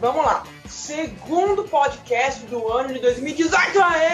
vamos lá. Segundo podcast do ano de 2018. Aê!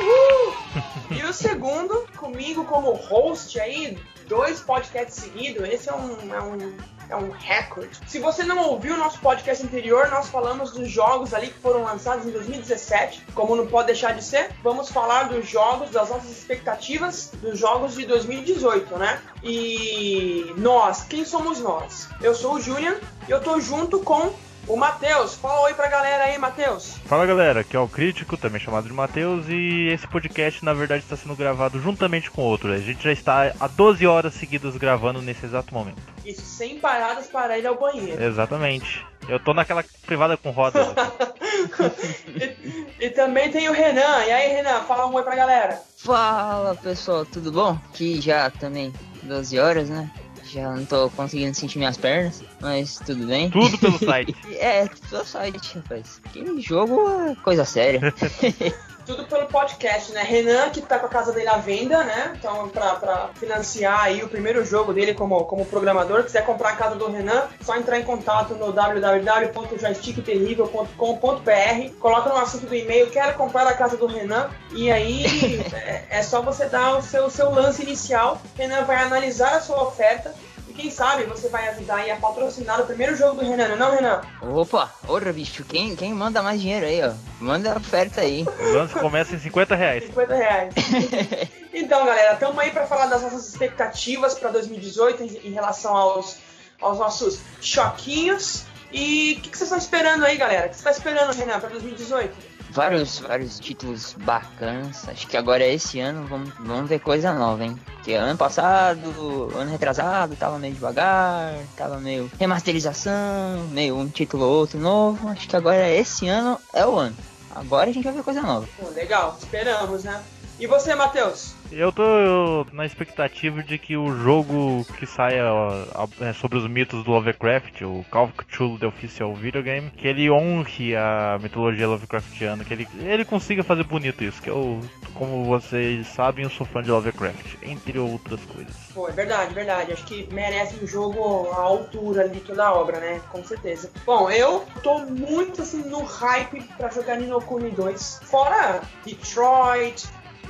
Uh! E o segundo, comigo como host aí, dois podcasts seguidos. Esse é um, é um é um recorde. Se você não ouviu o nosso podcast anterior, nós falamos dos jogos ali que foram lançados em 2017, como não pode deixar de ser. Vamos falar dos jogos, das nossas expectativas dos jogos de 2018, né? E nós, quem somos nós? Eu sou o Julian e eu tô junto com o Matheus. Fala oi pra galera aí, Matheus. Fala galera, aqui é o Crítico, também chamado de Matheus, e esse podcast na verdade está sendo gravado juntamente com outro. A gente já está há 12 horas seguidas gravando nesse exato momento. Isso, sem paradas para ir ao banheiro. Exatamente. Eu tô naquela privada com rodas. e, e, também tem o Renan. E aí, Renan, fala um oi pra galera. Fala pessoal, tudo bom? Que já também 12 horas, né? Já não tô conseguindo sentir minhas pernas, mas tudo bem. Tudo pelo site. é, tudo pelo site, rapaz. Que jogo é coisa séria. tudo pelo podcast, né? Renan, que tá com a casa dele à venda, né? Então, pra, pra financiar aí o primeiro jogo dele como, como programador, quiser comprar a casa do Renan, só entrar em contato no www.joystickterrível.com.br, coloca no assunto do e-mail, quero comprar a casa do Renan, e aí é, é só você dar o seu, seu lance inicial, Renan vai analisar a sua oferta, quem sabe você vai ajudar aí a patrocinar o primeiro jogo do Renan, não, Renan? Opa, ora, bicho, quem, quem manda mais dinheiro aí, ó? Manda a oferta aí. O lance começa em 50 reais. 50 reais. então, galera, estamos aí para falar das nossas expectativas para 2018 em, em relação aos, aos nossos choquinhos. E o que, que, vocês estão esperando aí, galera? O que você está esperando, Renan, para 2018? Vários, vários títulos bacanas. Acho que agora esse ano vamos, vamos ver coisa nova, hein? Porque ano passado, ano retrasado, tava meio devagar, tava meio remasterização, meio um título ou outro novo. Acho que agora esse ano é o ano. Agora a gente vai ver coisa nova. Legal, esperamos, né? E você, Matheus? Eu tô na expectativa de que o jogo que saia é, sobre os mitos do Lovecraft, o Call of Cthulhu The Official Videogame, que ele honre a mitologia Lovecraftiana, que ele, ele consiga fazer bonito isso, que eu, como vocês sabem, eu sou fã de Lovecraft, entre outras coisas. Pô, é verdade, verdade. Acho que merece um jogo à altura ali toda a obra, né? Com certeza. Bom, eu tô muito assim no hype para jogar Nino Kuni 2. Fora Detroit,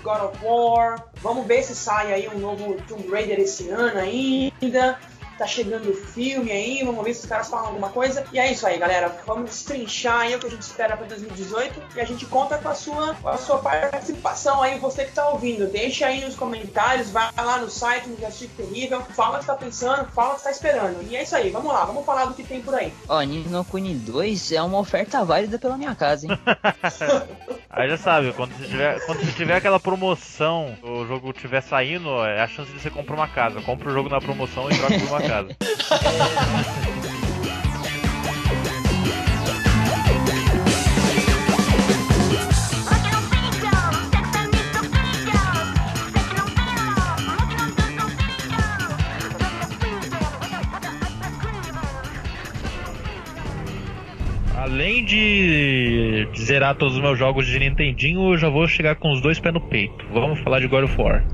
God of War. Vamos ver se sai aí um novo Tomb Raider esse ano ainda tá chegando o filme aí, vamos ver se os caras falam alguma coisa. E é isso aí, galera. Vamos destrinchar aí o que a gente espera para 2018 e a gente conta com a sua, com a sua participação aí, você que tá ouvindo. Deixa aí nos comentários, vai lá no site, no Justice Terrível, fala o que tá pensando, fala o que tá esperando. E é isso aí, vamos lá, vamos falar do que tem por aí. Ó, Nino Kuni 2 é uma oferta válida pela minha casa, hein? aí já sabe, quando você, tiver, quando você tiver aquela promoção, o jogo estiver saindo, é a chance de você comprar uma casa. Compra o jogo na promoção e troca por uma casa. Além de zerar todos os meus jogos de Nintendinho, eu já vou chegar com os dois pés no peito. Vamos falar de God of War.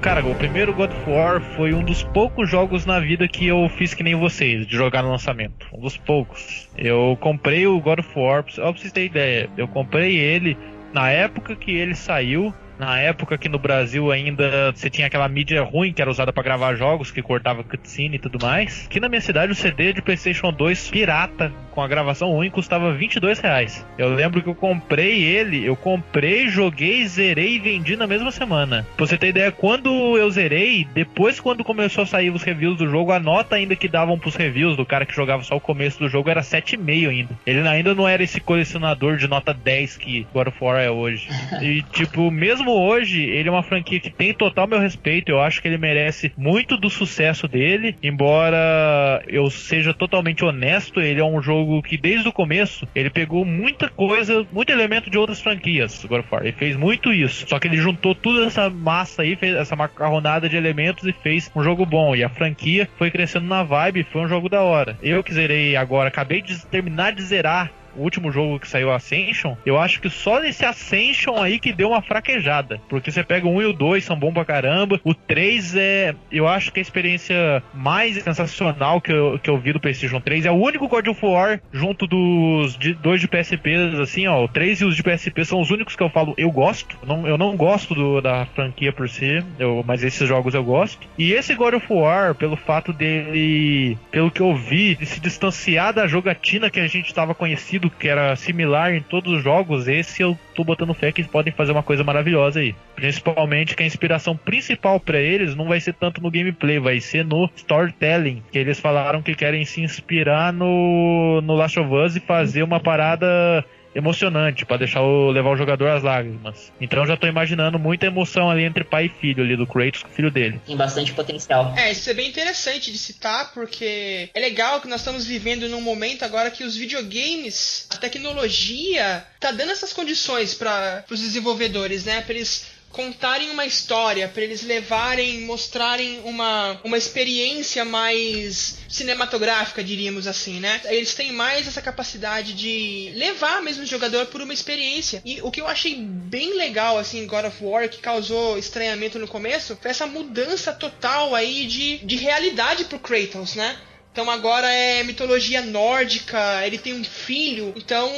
Cara, o primeiro God of War foi um dos poucos jogos na vida que eu fiz que nem vocês, de jogar no lançamento. Um dos poucos. Eu comprei o God of War, só pra vocês terem ideia, eu comprei ele na época que ele saiu na época que no Brasil ainda você tinha aquela mídia ruim que era usada para gravar jogos, que cortava cutscene e tudo mais. Que na minha cidade o CD de PlayStation 2 pirata com a gravação ruim custava 22 reais. Eu lembro que eu comprei ele, eu comprei, joguei, zerei e vendi na mesma semana. Pra você ter ideia, quando eu zerei, depois quando começou a sair os reviews do jogo, a nota ainda que davam pros reviews do cara que jogava só o começo do jogo era 7,5 ainda. Ele ainda não era esse colecionador de nota 10 que God of War é hoje. E tipo, mesmo mesmo hoje, ele é uma franquia que tem total meu respeito. Eu acho que ele merece muito do sucesso dele. Embora eu seja totalmente honesto, ele é um jogo que desde o começo ele pegou muita coisa, muito elemento de outras franquias. God of War. Ele fez muito isso. Só que ele juntou toda essa massa aí, fez essa macarronada de elementos e fez um jogo bom. E a franquia foi crescendo na vibe, foi um jogo da hora. Eu que zerei agora, acabei de terminar de zerar o último jogo que saiu, Ascension, eu acho que só nesse Ascension aí que deu uma fraquejada. Porque você pega o 1 e o 2, são bons pra caramba. O 3 é. Eu acho que a experiência mais sensacional que eu, que eu vi do PlayStation 3 é o único God of War junto dos de, dois de PSP, assim, ó. O 3 e os de PSP são os únicos que eu falo eu gosto. Não, eu não gosto do, da franquia por si, eu, mas esses jogos eu gosto. E esse God of War, pelo fato dele, pelo que eu vi, de se distanciar da jogatina que a gente estava conhecido, que era similar em todos os jogos, esse eu tô botando fé que eles podem fazer uma coisa maravilhosa aí. Principalmente que a inspiração principal para eles não vai ser tanto no gameplay, vai ser no storytelling. Que eles falaram que querem se inspirar no, no Last of Us e fazer uma parada emocionante para deixar o, levar o jogador às lágrimas. Então eu já tô imaginando muita emoção ali entre pai e filho ali do Kratos com o filho dele. Tem bastante potencial. É, isso é bem interessante de citar porque é legal que nós estamos vivendo num momento agora que os videogames, a tecnologia tá dando essas condições para os desenvolvedores, né, para eles contarem uma história, para eles levarem, mostrarem uma, uma experiência mais cinematográfica, diríamos assim, né? Eles têm mais essa capacidade de levar mesmo o jogador por uma experiência. E o que eu achei bem legal, assim, God of War, que causou estranhamento no começo, foi essa mudança total aí de, de realidade pro Kratos, né? Então agora é mitologia nórdica, ele tem um filho, então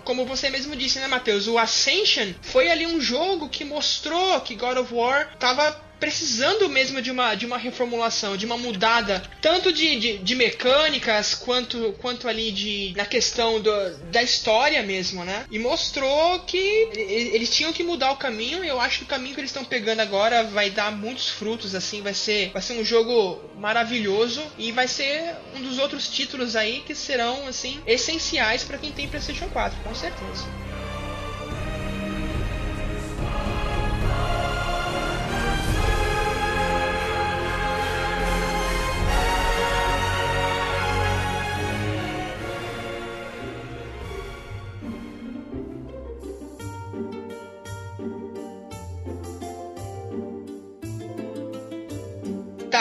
como você mesmo disse, né, Matheus? O Ascension foi ali um jogo que mostrou que God of War tava precisando mesmo de uma, de uma reformulação, de uma mudada, tanto de, de, de mecânicas quanto, quanto ali de na questão do, da história mesmo, né? E mostrou que eles tinham que mudar o caminho. E eu acho que o caminho que eles estão pegando agora vai dar muitos frutos, assim, vai ser, vai ser um jogo maravilhoso e vai ser um dos outros títulos aí que serão assim essenciais para quem tem PlayStation 4, com certeza.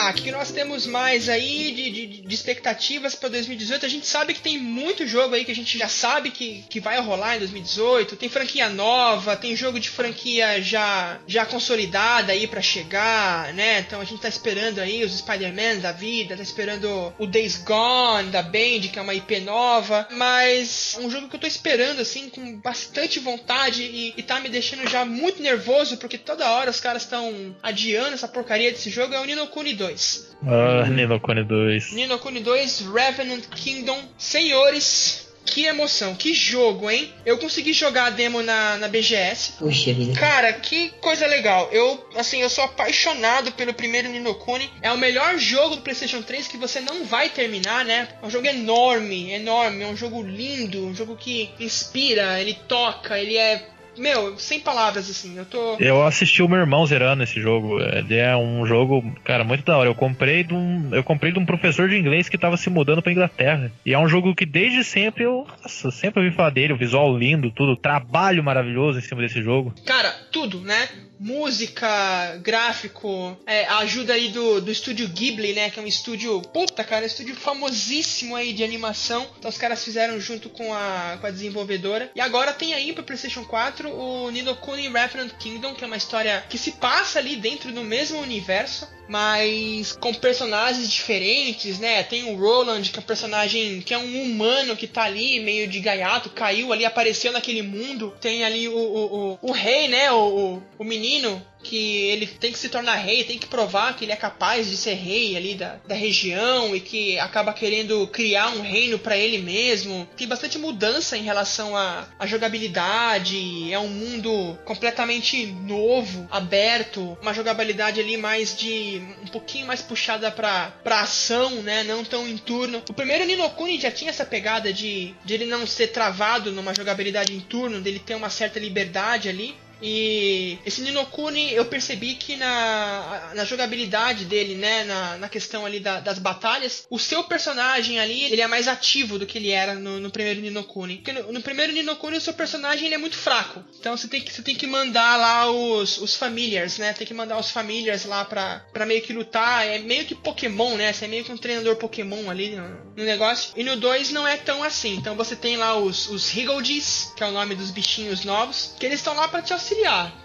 O que nós temos mais aí de, de, de expectativas para 2018? A gente sabe que tem muito jogo aí que a gente já sabe que, que vai rolar em 2018. Tem franquia nova, tem jogo de franquia já, já consolidada aí para chegar, né? Então a gente tá esperando aí os Spider-Man da vida, tá esperando o Days Gone da Band, que é uma IP nova. Mas um jogo que eu tô esperando assim com bastante vontade e, e tá me deixando já muito nervoso porque toda hora os caras estão adiando essa porcaria desse jogo é o Nino Kuni 2. Ah, Nino Kuni 2. Nino Kuni 2 Revenant Kingdom. Senhores, que emoção, que jogo, hein? Eu consegui jogar a demo na, na BGS. Puxa vida. Cara, que coisa legal. Eu, assim, eu sou apaixonado pelo primeiro Nino Kuni. É o melhor jogo do PlayStation 3 que você não vai terminar, né? É um jogo enorme, enorme. É um jogo lindo, um jogo que inspira, ele toca, ele é meu, sem palavras, assim, eu tô. Eu assisti o meu irmão zerando esse jogo. Ele é um jogo, cara, muito da hora. Eu comprei de um, eu comprei de um professor de inglês que tava se mudando pra Inglaterra. E é um jogo que desde sempre eu, nossa, sempre ouvi falar dele, o visual lindo, tudo, trabalho maravilhoso em cima desse jogo. Cara, tudo, né? Música, gráfico, é, a ajuda aí do, do estúdio Ghibli, né? Que é um estúdio, puta cara, um estúdio famosíssimo aí de animação. Então os caras fizeram junto com a, com a desenvolvedora. E agora tem aí pro PlayStation 4 o Ninokuni Revenant Kingdom, que é uma história que se passa ali dentro do mesmo universo mas com personagens diferentes, né? Tem o Roland, que é um personagem que é um humano que tá ali, meio de gaiato, caiu ali, apareceu naquele mundo. Tem ali o, o, o, o rei, né? O, o menino, que ele tem que se tornar rei, tem que provar que ele é capaz de ser rei ali da, da região e que acaba querendo criar um reino para ele mesmo. Tem bastante mudança em relação à, jogabilidade, é um mundo completamente novo, aberto, uma jogabilidade ali mais de um pouquinho mais puxada pra, pra ação, né? Não tão em turno. O primeiro Ninokuni já tinha essa pegada de, de ele não ser travado numa jogabilidade em turno, dele ter uma certa liberdade ali. E esse Ninokuni eu percebi que na, na jogabilidade dele, né, na, na questão ali da, das batalhas, o seu personagem ali, ele é mais ativo do que ele era no, no primeiro Ninokuni. Porque no, no, primeiro Ninokuni o seu personagem ele é muito fraco. Então você tem que, você tem que mandar lá os, os familiars, né? Tem que mandar os familiars lá pra, pra meio que lutar. É meio que Pokémon, né? Você é meio que um treinador Pokémon ali no, no negócio. E no 2 não é tão assim. Então você tem lá os, os Higgledies, que é o nome dos bichinhos novos, que eles estão lá para te auxiliar.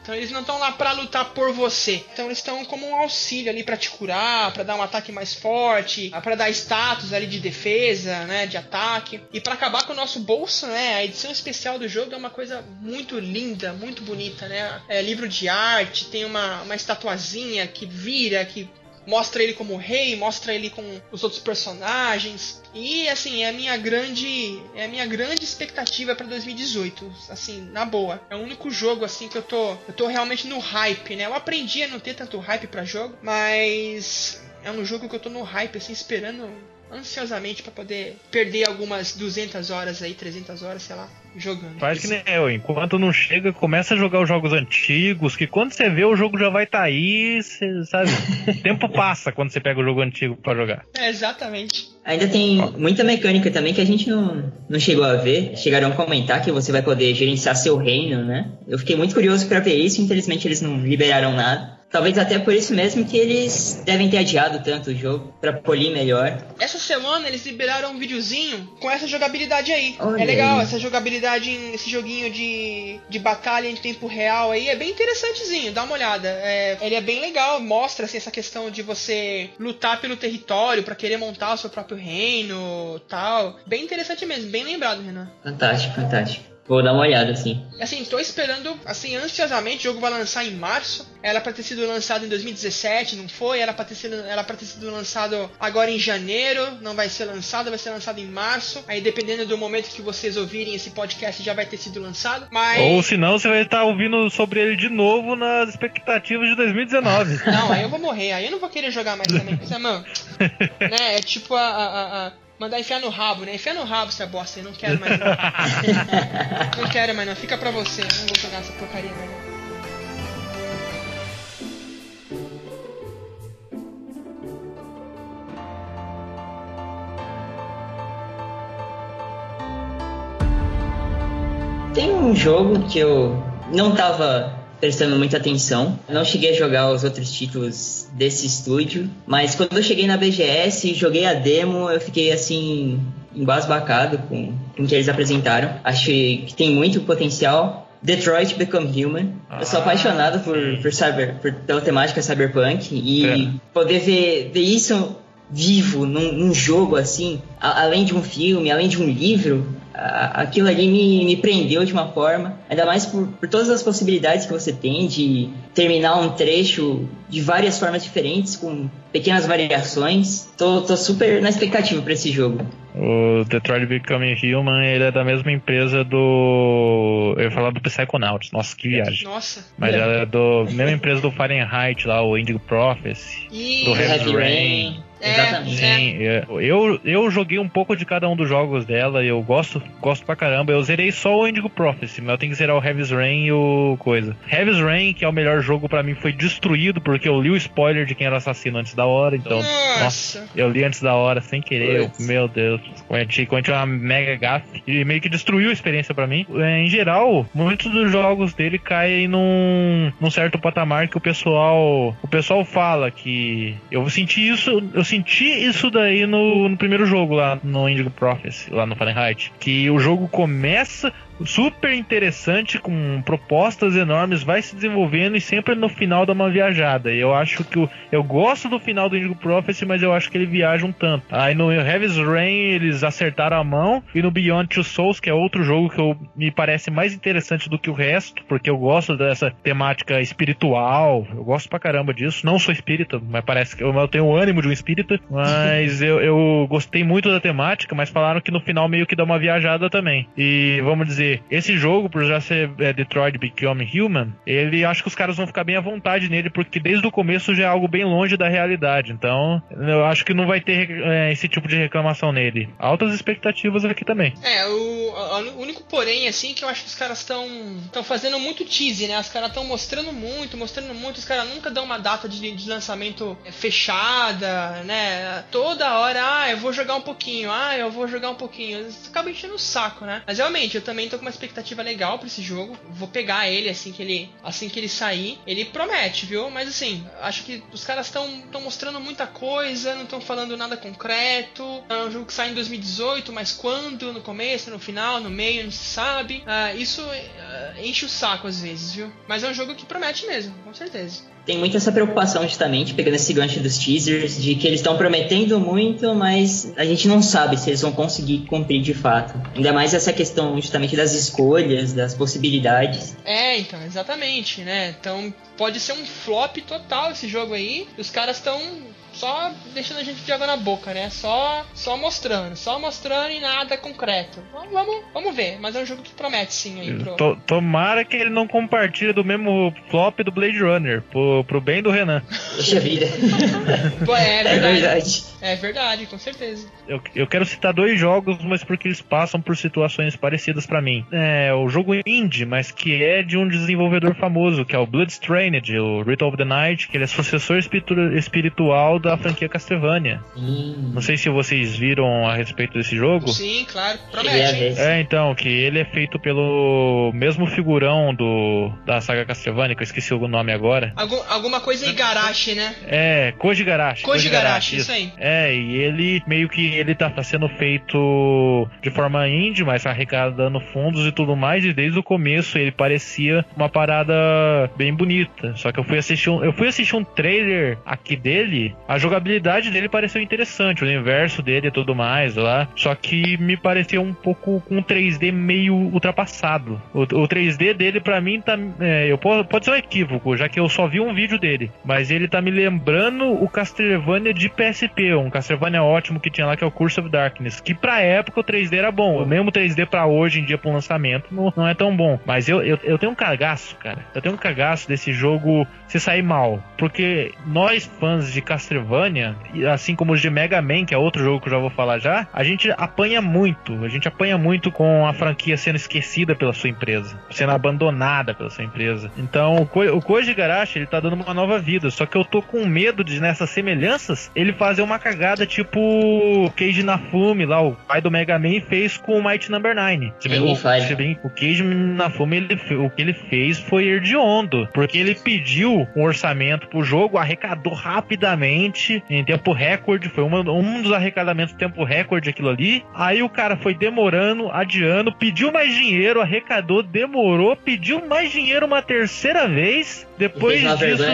Então eles não estão lá para lutar por você. Então eles estão como um auxílio ali para te curar, para dar um ataque mais forte, para dar status ali de defesa, né, de ataque. E para acabar com o nosso bolso, né, a edição especial do jogo é uma coisa muito linda, muito bonita, né? É livro de arte, tem uma, uma estatuazinha que vira, que mostra ele como rei, mostra ele com os outros personagens. E assim, é a minha grande, é a minha grande expectativa para 2018, assim, na boa. É o único jogo assim que eu tô, eu tô realmente no hype, né? Eu aprendi a não ter tanto hype para jogo, mas é um jogo que eu tô no hype assim esperando ansiosamente para poder perder algumas 200 horas aí, 300 horas, sei lá, jogando. Faz que nem eu, enquanto não chega, começa a jogar os jogos antigos, que quando você vê o jogo já vai estar tá aí, cê, sabe? o tempo passa quando você pega o jogo antigo para jogar. É, exatamente. Ainda tem muita mecânica também que a gente não, não chegou a ver. Chegaram a comentar que você vai poder gerenciar seu reino, né? Eu fiquei muito curioso para ver isso, infelizmente eles não liberaram nada. Talvez até por isso mesmo que eles devem ter adiado tanto o jogo para polir melhor. Essa semana eles liberaram um videozinho com essa jogabilidade aí. Olha é legal aí. essa jogabilidade, esse joguinho de, de batalha em tempo real aí é bem interessantezinho. Dá uma olhada. É, ele é bem legal, mostra assim, essa questão de você lutar pelo território para querer montar o seu próprio reino, tal. Bem interessante mesmo, bem lembrado, Renan. Fantástico, fantástico. Vou dar uma olhada, assim. Assim, tô esperando, assim, ansiosamente. O jogo vai lançar em março. Era pra ter sido lançado em 2017, não foi? Era pra ter sido, era pra ter sido lançado agora em janeiro. Não vai ser lançado, vai ser lançado em março. Aí, dependendo do momento que vocês ouvirem esse podcast, já vai ter sido lançado. Mas... Ou senão você vai estar ouvindo sobre ele de novo nas expectativas de 2019. Não, aí eu vou morrer. Aí eu não vou querer jogar mais também. Mano, né? É tipo a, a, a Mandar enfiar no rabo, né? Enfiar no rabo essa bosta aí, não quero mais não. não quero mais não, fica pra você, não vou jogar essa porcaria mais não. Tem um jogo que eu não tava prestando muita atenção. não cheguei a jogar os outros títulos desse estúdio, mas quando eu cheguei na BGS e joguei a demo, eu fiquei assim embasbacado com, com o que eles apresentaram. Acho que tem muito potencial. Detroit Become Human. Ah, eu sou ah, apaixonado por, por, cyber, por, pela temática cyberpunk e é. poder ver, ver isso vivo num, num jogo assim, a, além de um filme, além de um livro, aquilo ali me, me prendeu de uma forma, ainda mais por, por todas as possibilidades que você tem de terminar um trecho de várias formas diferentes, com pequenas variações. Tô, tô super na expectativa para esse jogo. O Detroit Becoming Human ele é da mesma empresa do. Eu ia falar do Psychonauts. Nossa, que viagem. Nossa. Mas ela é do mesma empresa do Fahrenheit lá, o Indigo Prophecy. E... Do Heavy Rain. Rain. É, Exatamente. Sim, é. eu, eu joguei um pouco de cada um dos jogos dela, eu gosto, gosto pra caramba. Eu zerei só o Indigo Prophecy, mas eu tenho que zerar o Heavy's Rain e o coisa. Heavy's Rain, que é o melhor jogo para mim, foi destruído porque eu li o spoiler de quem era assassino antes da hora, então. Nossa, nossa eu li antes da hora sem querer. Eu, meu Deus, cometi, cometi uma mega gafe e meio que destruiu a experiência para mim. É, em geral, muitos dos jogos dele caem num, num certo patamar que o pessoal, o pessoal fala que eu senti isso, eu senti isso daí no, no primeiro jogo lá no Indigo Prophecy, lá no Fahrenheit. Que o jogo começa super interessante, com propostas enormes, vai se desenvolvendo e sempre no final dá uma viajada. Eu acho que o, eu gosto do final do Indigo Prophecy, mas eu acho que ele viaja um tanto. Aí no Heavy's Rain eles acertaram a mão, e no Beyond Two Souls, que é outro jogo que eu, me parece mais interessante do que o resto, porque eu gosto dessa temática espiritual, eu gosto pra caramba disso. Não sou espírita, mas parece que eu, eu tenho o ânimo de um espírita, mas eu, eu gostei muito da temática, mas falaram que no final meio que dá uma viajada também. E vamos dizer dizer, esse jogo, por já ser é, Detroit Become Human, ele acho que os caras vão ficar bem à vontade nele, porque desde o começo já é algo bem longe da realidade. Então, eu acho que não vai ter é, esse tipo de reclamação nele. Altas expectativas aqui também. É, o, o único porém, assim, que eu acho que os caras estão estão fazendo muito tease, né? Os caras estão mostrando muito, mostrando muito. Os caras nunca dão uma data de, de lançamento fechada, né? Toda hora, ah, eu vou jogar um pouquinho, ah, eu vou jogar um pouquinho. Acaba enchendo o saco, né? Mas realmente, eu também tô com uma expectativa legal para esse jogo. Vou pegar ele assim que ele assim que ele sair. Ele promete, viu? Mas assim, acho que os caras estão estão mostrando muita coisa, não estão falando nada concreto. É um jogo que sai em 2018, mas quando? No começo, no final, no meio, não se sabe. Uh, isso uh, enche o saco às vezes, viu? Mas é um jogo que promete mesmo, com certeza tem muito essa preocupação, justamente, pegando esse gancho dos teasers, de que eles estão prometendo muito, mas a gente não sabe se eles vão conseguir cumprir de fato. Ainda mais essa questão, justamente, das escolhas, das possibilidades. É, então, exatamente, né? Então, pode ser um flop total esse jogo aí. Os caras estão só deixando a gente de água na boca, né? Só, só mostrando, só mostrando e nada concreto. Vamos, vamos, vamos ver, mas é um jogo que promete sim aí pro... Tomara que ele não compartilhe do mesmo flop do Blade Runner, pro, pro bem do Renan. Puxa vida. é, é, verdade. é verdade. É verdade, com certeza. Eu, eu quero citar dois jogos, mas porque eles passam por situações parecidas para mim. É o jogo indie, mas que é de um desenvolvedor famoso, que é o Bloodstrained, o Ritual of the Night, que ele é sucessor espiritual da franquia Castlevania. Hum. Não sei se vocês viram a respeito desse jogo. Sim, claro. Promete. É, então, que ele é feito pelo mesmo figurão do da saga Castlevania, que eu esqueci o nome agora. Algum, alguma coisa Igarashi, né? É, Koji Garashi. Koji, Garashi, isso aí. É, e ele meio que ele tá, tá sendo feito de forma indie, mas arrecadando fundos e tudo mais, e desde o começo ele parecia uma parada bem bonita. Só que eu fui assistir um, eu fui assistir um trailer aqui dele, a jogabilidade dele pareceu interessante, o universo dele e tudo mais lá. Só que me pareceu um pouco com 3D meio ultrapassado. O, o 3D dele, para mim, tá. É, eu, pode ser um equívoco, já que eu só vi um vídeo dele. Mas ele tá me lembrando o Castlevania de PSP, um Castlevania ótimo que tinha lá, que é o Curse of Darkness. Que pra época o 3D era bom. O mesmo 3D pra hoje em dia, pro lançamento, não, não é tão bom. Mas eu, eu, eu tenho um cagaço, cara. Eu tenho um cagaço desse jogo se sair mal. Porque nós, fãs de Castlevania, Castlevania, assim como os de Mega Man, que é outro jogo que eu já vou falar já, a gente apanha muito. A gente apanha muito com a franquia sendo esquecida pela sua empresa, sendo abandonada pela sua empresa. Então, o, Ko o Koji Garashi, ele tá dando uma nova vida. Só que eu tô com medo de, nessas semelhanças, ele fazer uma cagada tipo o Keiji Nafumi, lá, o pai do Mega Man, fez com o Might Number 9. Se bem, o, se bem, o Keiji Nafumi, ele, o que ele fez foi herdiondo, porque ele pediu um orçamento pro jogo, arrecadou rapidamente em tempo recorde, foi uma, um dos arrecadamentos em tempo recorde aquilo ali. Aí o cara foi demorando, adiando, pediu mais dinheiro, arrecadou, demorou, pediu mais dinheiro uma terceira vez. Depois disso,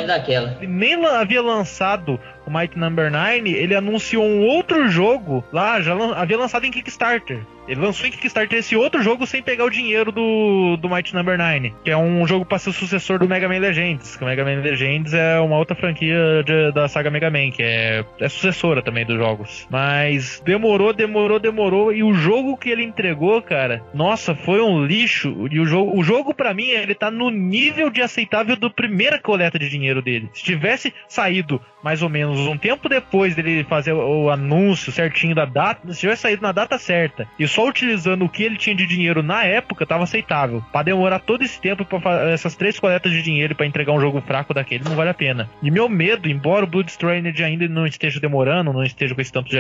nem havia lançado o Might Number 9, ele anunciou um outro jogo lá, já havia lançado em Kickstarter. Ele lançou em Kickstarter esse outro jogo sem pegar o dinheiro do, do Might Number 9, que é um jogo para ser o sucessor do Mega Man Legends. Que o Mega Man Legends é uma outra franquia de, da saga Mega Man, que é, é sucessora também dos jogos. Mas demorou, demorou, demorou. E o jogo que ele entregou, cara, nossa, foi um lixo. E o jogo, o jogo para mim, ele tá no nível de aceitável do primeira coleta de dinheiro dele. Se tivesse saído mais ou menos um tempo depois dele fazer o, o anúncio certinho da data, se tivesse saído na data certa e só utilizando o que ele tinha de dinheiro na época, tava aceitável. Para demorar todo esse tempo para essas três coletas de dinheiro para entregar um jogo fraco daquele não vale a pena. E meu medo, embora o Bloodstrained ainda não esteja demorando, não esteja com esse tanto de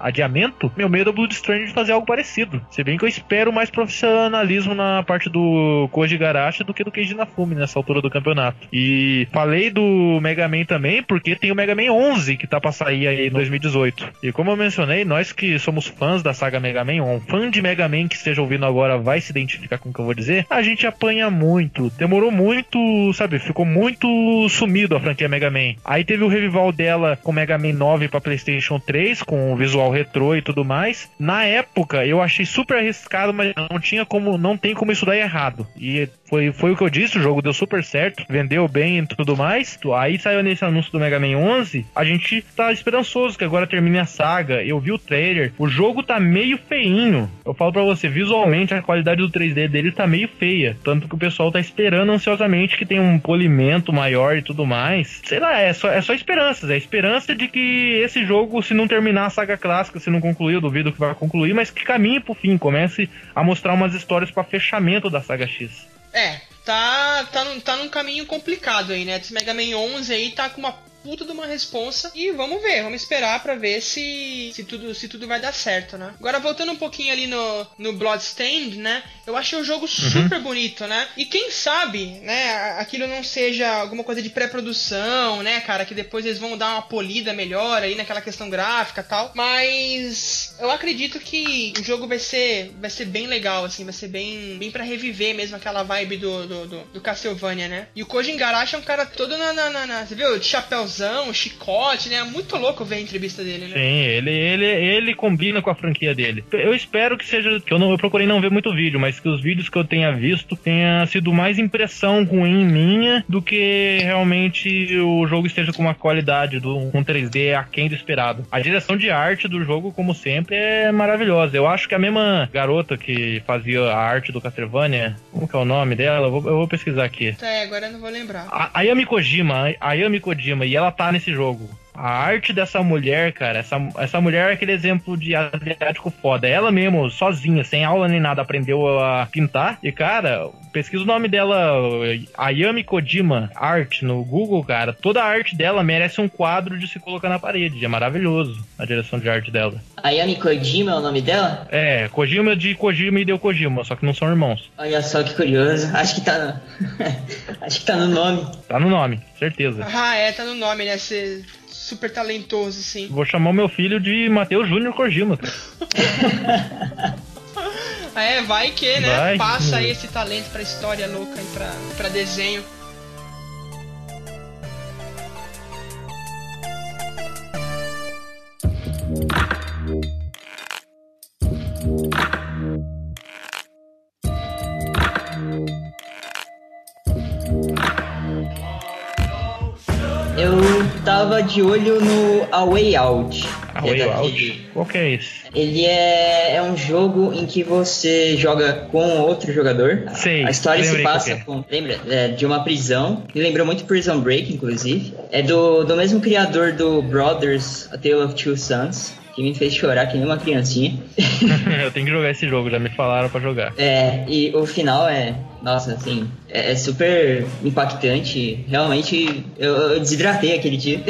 adiamento, meu medo é o Bloodstrained fazer algo parecido. Se bem que eu espero mais profissionalismo na parte do Koji Garashi do que do Keiji Nafumi nessa altura do campeonato. E falei do Mega Man também porque tem o Mega Man 11 que tá pra sair aí em 2018. E como eu mencionei, nós que somos fãs da saga Mega Man, um fã de Mega Man que esteja ouvindo agora vai se identificar com o que eu vou dizer, a gente apanha muito. Demorou muito, sabe? Ficou muito sumido a franquia Mega Man. Aí teve o revival dela com Mega Man 9 pra PlayStation 3, com o visual retrô e tudo mais. Na época, eu achei super arriscado, mas não tinha como, não tem como isso dar errado. E foi, foi o que eu disse, o jogo deu super certo, vendeu bem e tudo mais. Aí saiu nesse anúncio do Mega Man 11, a gente tá esperançoso que agora termine a saga. Eu vi o trailer, o jogo tá meio feinho eu falo para você, visualmente a qualidade do 3D dele tá meio feia. Tanto que o pessoal tá esperando ansiosamente que tenha um polimento maior e tudo mais. Sei lá, é só, é só esperanças. É esperança de que esse jogo, se não terminar a saga clássica, se não concluir, eu duvido que vai concluir, mas que caminhe pro fim, comece a mostrar umas histórias para fechamento da saga X. É, tá, tá, tá num caminho complicado aí, né? Esse Mega Man 11 aí tá com uma puta de uma responsa e vamos ver, vamos esperar para ver se, se tudo se tudo vai dar certo, né? Agora voltando um pouquinho ali no, no Bloodstained, né? Eu achei o jogo uhum. super uhum. bonito, né? E quem sabe, né, aquilo não seja alguma coisa de pré-produção, né, cara, que depois eles vão dar uma polida melhor aí naquela questão gráfica, tal. Mas eu acredito que o jogo vai ser vai ser bem legal assim, vai ser bem bem para reviver mesmo aquela vibe do, do, do, do Castlevania, né? E o Koji Igarashi é um cara todo na, na, na, na você viu? De chapéu chapéuzão, chicote, né? Muito louco ver a entrevista dele, né? Sim, ele, ele, ele combina com a franquia dele. Eu espero que seja. que eu, não, eu procurei não ver muito vídeo, mas que os vídeos que eu tenha visto tenha sido mais impressão ruim minha do que realmente o jogo esteja com uma qualidade do um 3D aquém do esperado. A direção de arte do jogo, como sempre, é maravilhosa. Eu acho que a mesma garota que fazia a arte do Castlevania, como que é o nome dela? Eu vou, eu vou pesquisar aqui. É, agora eu não vou lembrar. A, a Yami Kojima, a Yami Kojima, e ela tá nesse jogo. A arte dessa mulher, cara, essa, essa mulher é aquele exemplo de asiático foda. Ela mesmo, sozinha, sem aula nem nada, aprendeu a pintar. E, cara, pesquisa o nome dela, Ayami Kojima Art, no Google, cara. Toda a arte dela merece um quadro de se colocar na parede. É maravilhoso a direção de arte dela. Ayami Kojima é o nome dela? É, Kojima de Kojima e deu Kojima, só que não são irmãos. Olha só que curioso. Acho que tá no... Acho que tá no nome. Tá no nome, certeza. Ah, é, tá no nome, né? Você super talentoso, assim. Vou chamar o meu filho de Matheus Júnior Kojima. é, vai que, né? Vai. Passa aí esse talento pra história louca e pra, pra desenho. Tava de olho no A Way Out. A Way é Out? Qual que é esse? Ele é, é um jogo em que você joga com outro jogador. Sei. A história se passa é. com. Lembra? É, de uma prisão. Me lembrou muito Prison Break, inclusive. É do, do mesmo criador do Brothers, A Tale of Two Sons que me fez chorar que nem uma criancinha. eu tenho que jogar esse jogo, já me falaram para jogar. É, e o final é, nossa, assim, é, é super impactante. Realmente, eu, eu desidratei aquele dia.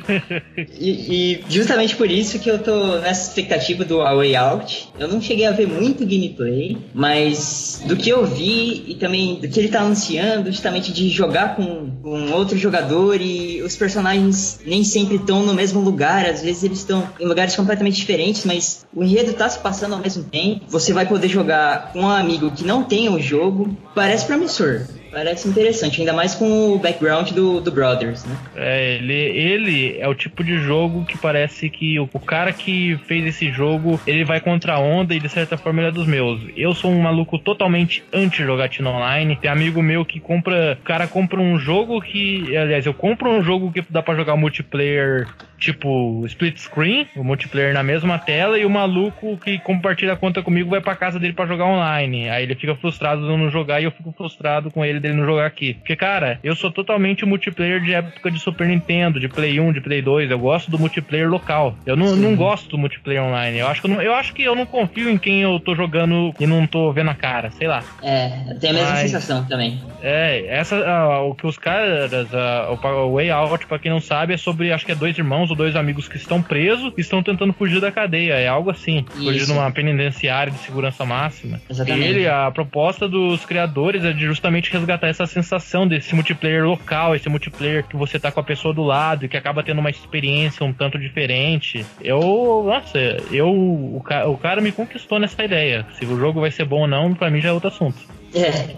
e, e, justamente por isso que eu tô nessa expectativa do A Way Out. Eu não cheguei a ver muito gameplay, mas do que eu vi e também do que ele tá anunciando, justamente de jogar com, com outro jogador e os personagens nem sempre estão no mesmo lugar, às vezes eles estão em lugares completamente diferentes, mas o enredo tá se passando ao mesmo tempo. Você vai poder jogar com um amigo que não tem o jogo. Parece promissor. Parece interessante, ainda mais com o background do, do Brothers, né? É, ele, ele é o tipo de jogo que parece que o, o cara que fez esse jogo, ele vai contra a onda e de certa forma ele é dos meus. Eu sou um maluco totalmente anti-jogatina online. Tem amigo meu que compra. O cara compra um jogo que. Aliás, eu compro um jogo que dá para jogar multiplayer tipo split screen, o multiplayer na mesma tela, e o maluco que compartilha a conta comigo vai pra casa dele para jogar online. Aí ele fica frustrado de não jogar e eu fico frustrado com ele não jogar aqui. Porque, cara, eu sou totalmente multiplayer de época de Super Nintendo, de Play 1, de Play 2. Eu gosto do multiplayer local. Eu não, não gosto do multiplayer online. Eu acho, que eu, não, eu acho que eu não confio em quem eu tô jogando e não tô vendo a cara, sei lá. É, tem a mesma Mas, sensação também. É, essa, uh, o que os caras, uh, o Way Out, pra quem não sabe, é sobre, acho que é dois irmãos ou dois amigos que estão presos e estão tentando fugir da cadeia. É algo assim. Isso. Fugir numa penitenciária de segurança máxima. Exatamente. E ele, a proposta dos criadores é de justamente resgatar essa sensação desse multiplayer local, esse multiplayer que você tá com a pessoa do lado e que acaba tendo uma experiência um tanto diferente. Eu, nossa, eu, o, o cara me conquistou nessa ideia. Se o jogo vai ser bom ou não, pra mim já é outro assunto. É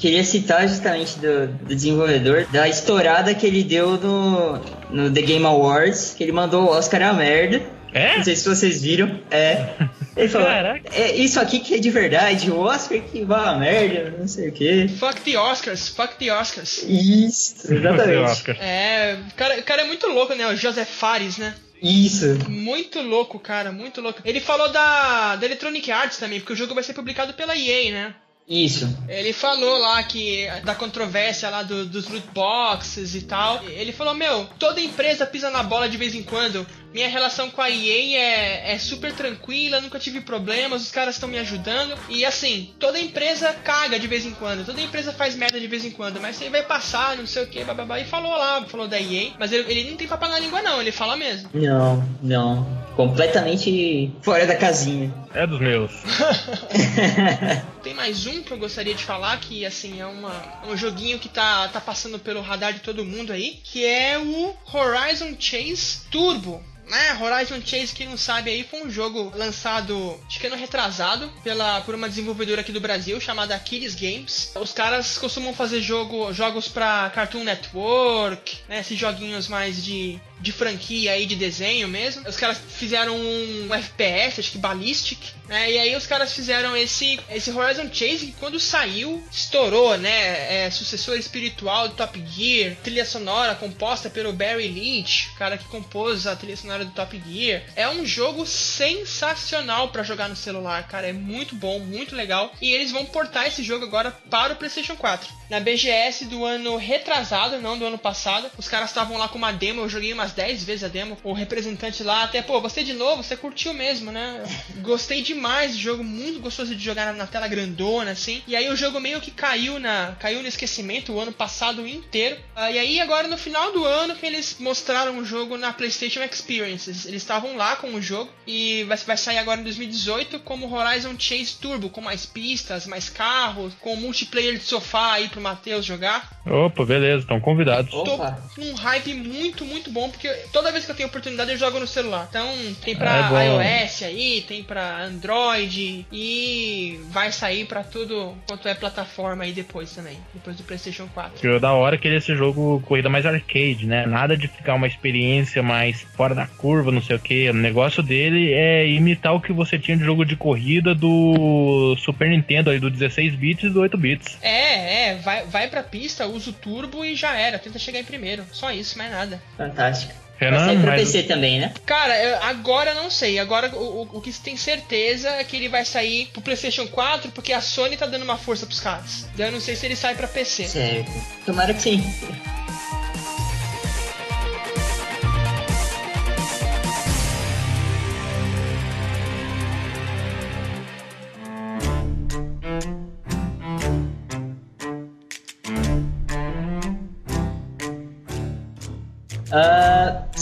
queria citar justamente do, do, desenvolvedor, da estourada que ele deu no, no The Game Awards, que ele mandou o Oscar a merda. É? Não sei se vocês viram. É. Ele falou: é isso aqui que é de verdade, o Oscar que vai a merda, não sei o quê. Fuck the Oscars, fuck the Oscars. Isso, exatamente. é, o cara, o cara é muito louco, né? O José Fares, né? Isso. Muito louco, cara, muito louco. Ele falou da, da Electronic Arts também, porque o jogo vai ser publicado pela EA, né? Isso. Ele falou lá que da controvérsia lá do, dos loot boxes e tal. Ele falou: Meu, toda empresa pisa na bola de vez em quando. Minha relação com a EA é, é super tranquila, nunca tive problemas, os caras estão me ajudando. E assim, toda empresa caga de vez em quando, toda empresa faz merda de vez em quando, mas aí vai passar, não sei o que, bababá. E falou lá, falou da EA, mas ele, ele não tem papo na língua, não, ele fala mesmo. Não, não. Completamente fora da casinha. É dos meus. Tem mais um que eu gostaria de falar, que assim, é uma, um joguinho que tá, tá passando pelo radar de todo mundo aí, que é o Horizon Chase Turbo né, Horizon Chase, quem não sabe aí, foi um jogo lançado, acho que ano retrasado, pela, por uma desenvolvedora aqui do Brasil, chamada Aquiles Games. Os caras costumam fazer jogo, jogos pra Cartoon Network, né, esses joguinhos mais de de franquia aí de desenho mesmo. Os caras fizeram um FPS, acho que Ballistic, né? E aí os caras fizeram esse esse Horizon Chase que quando saiu estourou, né? É sucessor espiritual do Top Gear, trilha sonora composta pelo Barry Leach, o cara que compôs a trilha sonora do Top Gear. É um jogo sensacional para jogar no celular, cara, é muito bom, muito legal. E eles vão portar esse jogo agora para o PlayStation 4. Na BGS do ano retrasado, não do ano passado, os caras estavam lá com uma demo, eu joguei umas umas 10 vezes a demo. O representante lá até, pô, você de novo, você curtiu mesmo, né? Gostei demais do jogo, muito gostoso de jogar na, na, tela grandona, assim. E aí o jogo meio que caiu na caiu no esquecimento o ano passado inteiro. Ah, e aí agora no final do ano que eles mostraram o jogo na PlayStation Experiences. Eles estavam lá com o jogo e vai, vai sair agora em 2018 como Horizon Chase Turbo, com mais pistas, mais carros, com multiplayer de sofá aí pro Matheus jogar. Opa, beleza, estão convidados. Tô com um hype muito, muito bom, porque toda vez que eu tenho oportunidade eu jogo no celular. Então tem pra é iOS aí, tem pra Android e vai sair pra tudo quanto é plataforma aí depois também, depois do PlayStation 4. O da hora que ele é esse jogo corrida mais arcade, né? Nada de ficar uma experiência mais fora da curva, não sei o que. O negócio dele é imitar o que você tinha de jogo de corrida do Super Nintendo aí, do 16 bits e do 8 bits. É, é, vai, vai pra pista, usa o turbo e já era. Tenta chegar em primeiro. Só isso, mais nada. Fantástico. Renan, Vai sair pra mas... PC também, né? Cara, eu, agora não sei. Agora o, o, que se tem certeza é que ele vai sair pro PlayStation 4, porque a Sony tá dando uma força pros caras. Eu não sei se ele sai pra PC. Certo. Tomara que sim.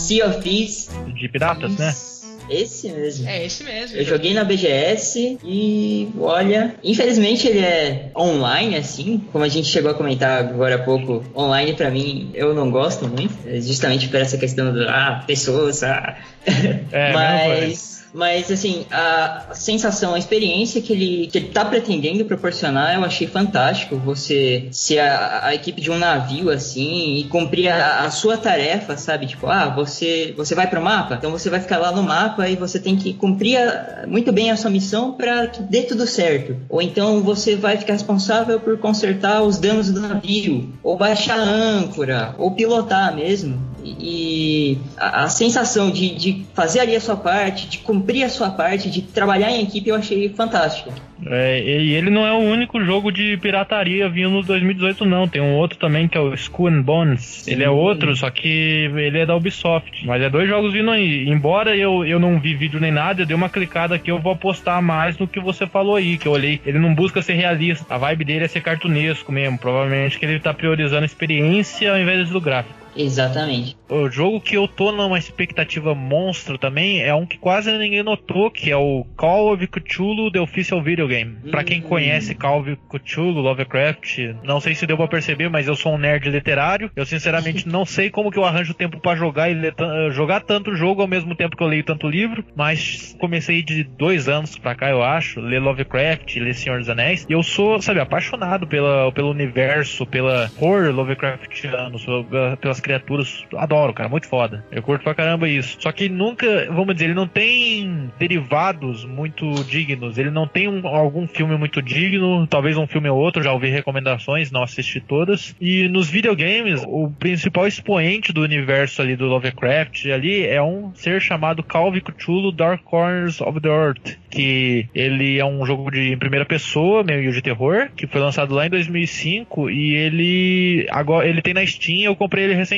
Sea of Thieves. De piratas, né? Esse mesmo. É esse mesmo. Eu joguei na BGS e olha, infelizmente ele é online assim, como a gente chegou a comentar agora há pouco. Online para mim eu não gosto muito, justamente por essa questão do ah, pessoas, ah. É, Mas mas, assim, a sensação, a experiência que ele, que ele tá pretendendo proporcionar, eu achei fantástico. Você ser a, a equipe de um navio, assim, e cumprir a, a, sua tarefa, sabe? Tipo, ah, você, você vai pro mapa, então você vai ficar lá no mapa e você tem que cumprir a, muito bem a sua missão para que dê tudo certo. Ou então você vai ficar responsável por consertar os danos do navio, ou baixar a âncora, ou pilotar mesmo. E a, a sensação de, de fazer ali a sua parte, de cumprir a sua parte, de trabalhar em equipe, eu achei fantástico. É, e ele não é o único jogo de pirataria vindo no 2018, não. Tem um outro também que é o Skull and Bones. Sim. Ele é outro, só que ele é da Ubisoft. Mas é dois jogos vindo aí. Embora eu, eu não vi vídeo nem nada, eu dei uma clicada aqui, eu vou apostar mais no que você falou aí, que eu olhei. Ele não busca ser realista. A vibe dele é ser cartunesco mesmo. Provavelmente que ele tá priorizando a experiência ao invés do gráfico. Exatamente. O jogo que eu tô numa expectativa monstro também é um que quase ninguém notou, que é o Call of Cthulhu The Official Video Game. Hum. Pra quem conhece Call of Cthulhu, Lovecraft, não sei se deu pra perceber, mas eu sou um nerd literário. Eu sinceramente não sei como que eu arranjo tempo para jogar e ler, jogar tanto jogo ao mesmo tempo que eu leio tanto livro, mas comecei de dois anos pra cá, eu acho, ler Lovecraft, ler Senhor dos Anéis, e eu sou, sabe, apaixonado pela, pelo universo, pela horror Lovecraftiano, pelas criaturas. Adoro, cara, muito foda. Eu curto pra caramba isso. Só que nunca, vamos dizer, ele não tem derivados muito dignos. Ele não tem um, algum filme muito digno, talvez um filme ou outro, já ouvi recomendações, não assisti todas. E nos videogames, o principal expoente do universo ali do Lovecraft ali é um ser chamado Call of Cthulhu Dark Corners of the Earth, que ele é um jogo de primeira pessoa, meio de terror, que foi lançado lá em 2005 e ele agora ele tem na Steam, eu comprei ele recentemente,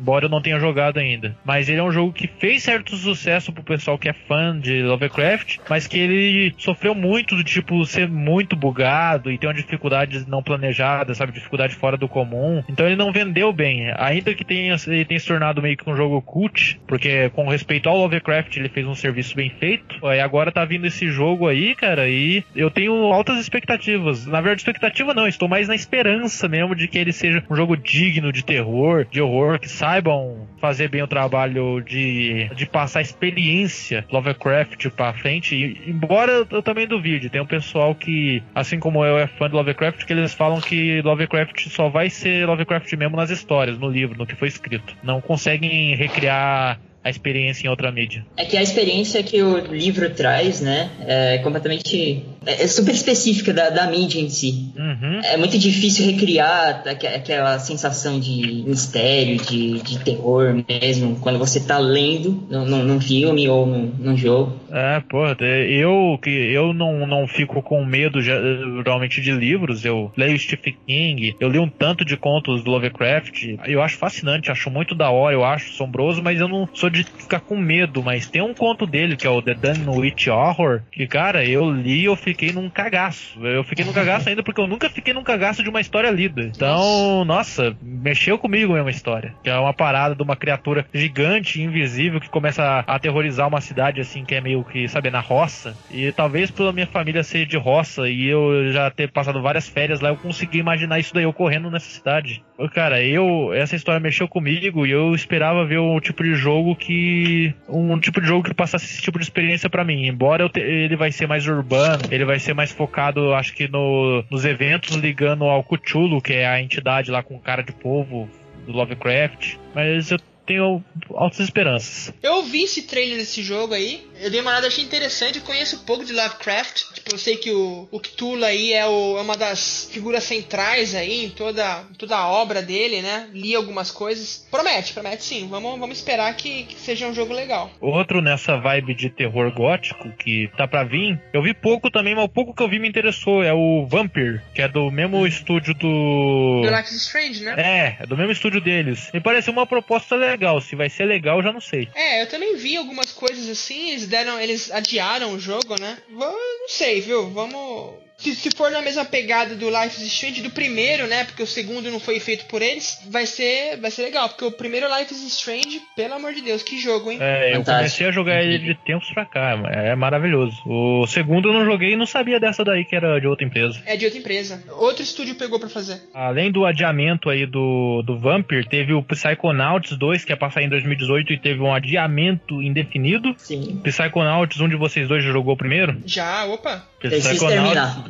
embora eu não tenha jogado ainda. Mas ele é um jogo que fez certo sucesso pro pessoal que é fã de Lovecraft, mas que ele sofreu muito do tipo ser muito bugado e ter uma dificuldade não planejada, sabe, dificuldade fora do comum. Então ele não vendeu bem, ainda que tenha ele tenha se tornado meio que um jogo cult, porque com respeito ao Lovecraft ele fez um serviço bem feito. E agora tá vindo esse jogo aí, cara, e eu tenho altas expectativas. Na verdade, expectativa não, estou mais na esperança mesmo de que ele seja um jogo digno de terror, de horror, que saibam fazer bem o trabalho de, de passar experiência Lovecraft pra frente. E, embora eu também duvide, tem um pessoal que, assim como eu, é fã de Lovecraft, que eles falam que Lovecraft só vai ser Lovecraft mesmo nas histórias, no livro, no que foi escrito. Não conseguem recriar a experiência em outra mídia. É que a experiência que o livro traz, né, é completamente. É, é super específica da, da mídia em si. Uhum. É muito difícil recriar aquela sensação de mistério, de, de terror mesmo, quando você tá lendo num, num filme ou num, num, jogo. É, pô, eu que eu não, não fico com medo geralmente de livros, eu leio Stephen King, eu li um tanto de contos do Lovecraft, eu acho fascinante, acho muito da hora, eu acho assombroso, mas eu não sou de ficar com medo, mas tem um conto dele, que é o The Dunwich Horror, que, cara, eu li e eu fiquei num cagaço. Eu fiquei num cagaço ainda porque eu nunca fiquei num cagaço de uma história lida. Então, nossa, mexeu comigo mesmo a história. Que é uma parada de uma criatura gigante, invisível, que começa a aterrorizar uma cidade, assim, que é meio que, sabe, na roça. E talvez pela minha família ser de roça e eu já ter passado várias férias lá, eu consegui imaginar isso daí ocorrendo nessa cidade. Cara, eu, essa história mexeu comigo e eu esperava ver o tipo de jogo que um tipo de jogo que passasse esse tipo de experiência para mim. Embora te, ele vai ser mais urbano, ele vai ser mais focado, acho que no, nos eventos ligando ao Cthulhu, que é a entidade lá com cara de povo do Lovecraft. Mas eu tenho altas esperanças. Eu vi esse trailer desse jogo aí, eu dei uma olhada, achei interessante, conheço pouco de Lovecraft, tipo, eu sei que o, o Cthulhu aí é, o, é uma das figuras centrais aí em toda, toda a obra dele, né? Li algumas coisas. Promete, promete sim, vamos, vamos esperar que, que seja um jogo legal. Outro nessa vibe de terror gótico que tá pra vir, eu vi pouco também, mas o pouco que eu vi me interessou, é o Vampire, que é do mesmo hum. estúdio do... Do Life Strange, né? É, é do mesmo estúdio deles. Me parece uma proposta legal. Se vai ser legal, já não sei. É, eu também vi algumas coisas assim, eles deram, eles adiaram o jogo, né? Vou, não sei, viu? Vamos se, se for na mesma pegada do Life is Strange, do primeiro, né? Porque o segundo não foi feito por eles, vai ser, vai ser legal. Porque o primeiro Life is Strange, pelo amor de Deus, que jogo, hein? É, eu comecei a jogar ele de tempos pra cá, é maravilhoso. O segundo eu não joguei e não sabia dessa daí que era de outra empresa. É de outra empresa. Outro estúdio pegou pra fazer. Além do adiamento aí do, do Vampire, teve o Psychonauts 2, que ia passar em 2018 e teve um adiamento indefinido. Sim. Psychonauts, um de vocês dois já jogou primeiro? Já, opa. Preciso terminar.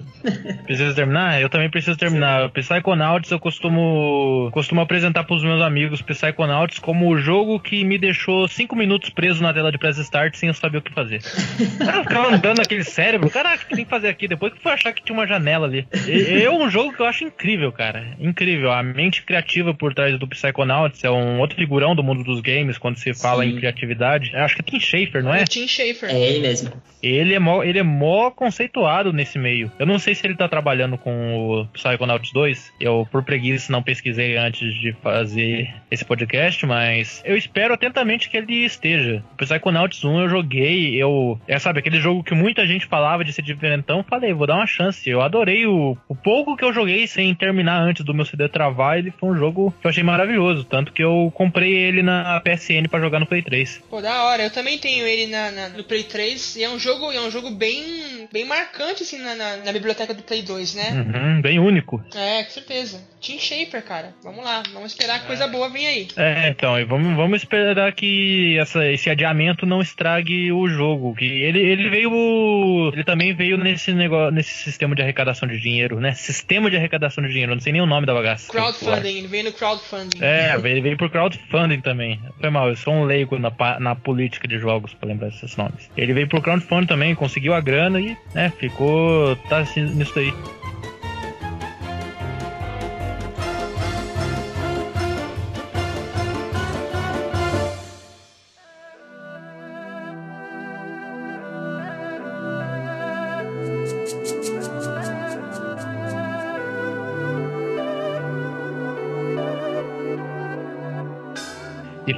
Precisa terminar? Eu também preciso terminar. Sim. Psychonauts eu costumo, costumo apresentar pros meus amigos Psychonauts como o jogo que me deixou 5 minutos preso na tela de press start sem eu saber o que fazer. Eu ficava andando naquele cérebro. Caraca, o que tem que fazer aqui? Depois que eu fui achar que tinha uma janela ali. É um jogo que eu acho incrível, cara. Incrível. A mente criativa por trás do Psychonauts é um outro figurão do mundo dos games quando se fala Sim. em criatividade. Eu acho que é Tim Schafer, não é? É Tim Schafer. É ele mesmo. Ele é mó, ele é mó conceituado nesse meio. Eu não sei se ele tá trabalhando com o Psychonauts 2. Eu, por preguiça, não pesquisei antes de fazer esse podcast, mas eu espero atentamente que ele esteja. O Psychonauts 1 eu joguei, eu. É, sabe, aquele jogo que muita gente falava de ser diferentão. Falei, vou dar uma chance. Eu adorei o, o pouco que eu joguei sem terminar antes do meu CD travar. Ele foi um jogo que eu achei maravilhoso. Tanto que eu comprei ele na PSN para jogar no Play 3. Pô, da hora. Eu também tenho ele na, na, no Play 3 e é um jogo, é um jogo bem, bem marcante assim na, na, na biblioteca do Play 2, né? Uhum, bem único. É, com certeza. Team Shaper, cara. Vamos lá, vamos esperar que coisa boa venha aí. É, então, e vamos, vamos esperar que essa, esse adiamento não estrague o jogo. Que ele, ele veio. Ele também veio nesse negócio, nesse sistema de arrecadação de dinheiro, né? Sistema de arrecadação de dinheiro, não sei nem o nome da bagaça. Crowdfunding, ele veio no crowdfunding. É, ele veio por crowdfunding também. Foi mal, eu sou um leigo na, na política de jogos, pra lembrar esses nomes. Ele veio por crowdfunding também, conseguiu a grana e, né, ficou. tá assim, nisso daí.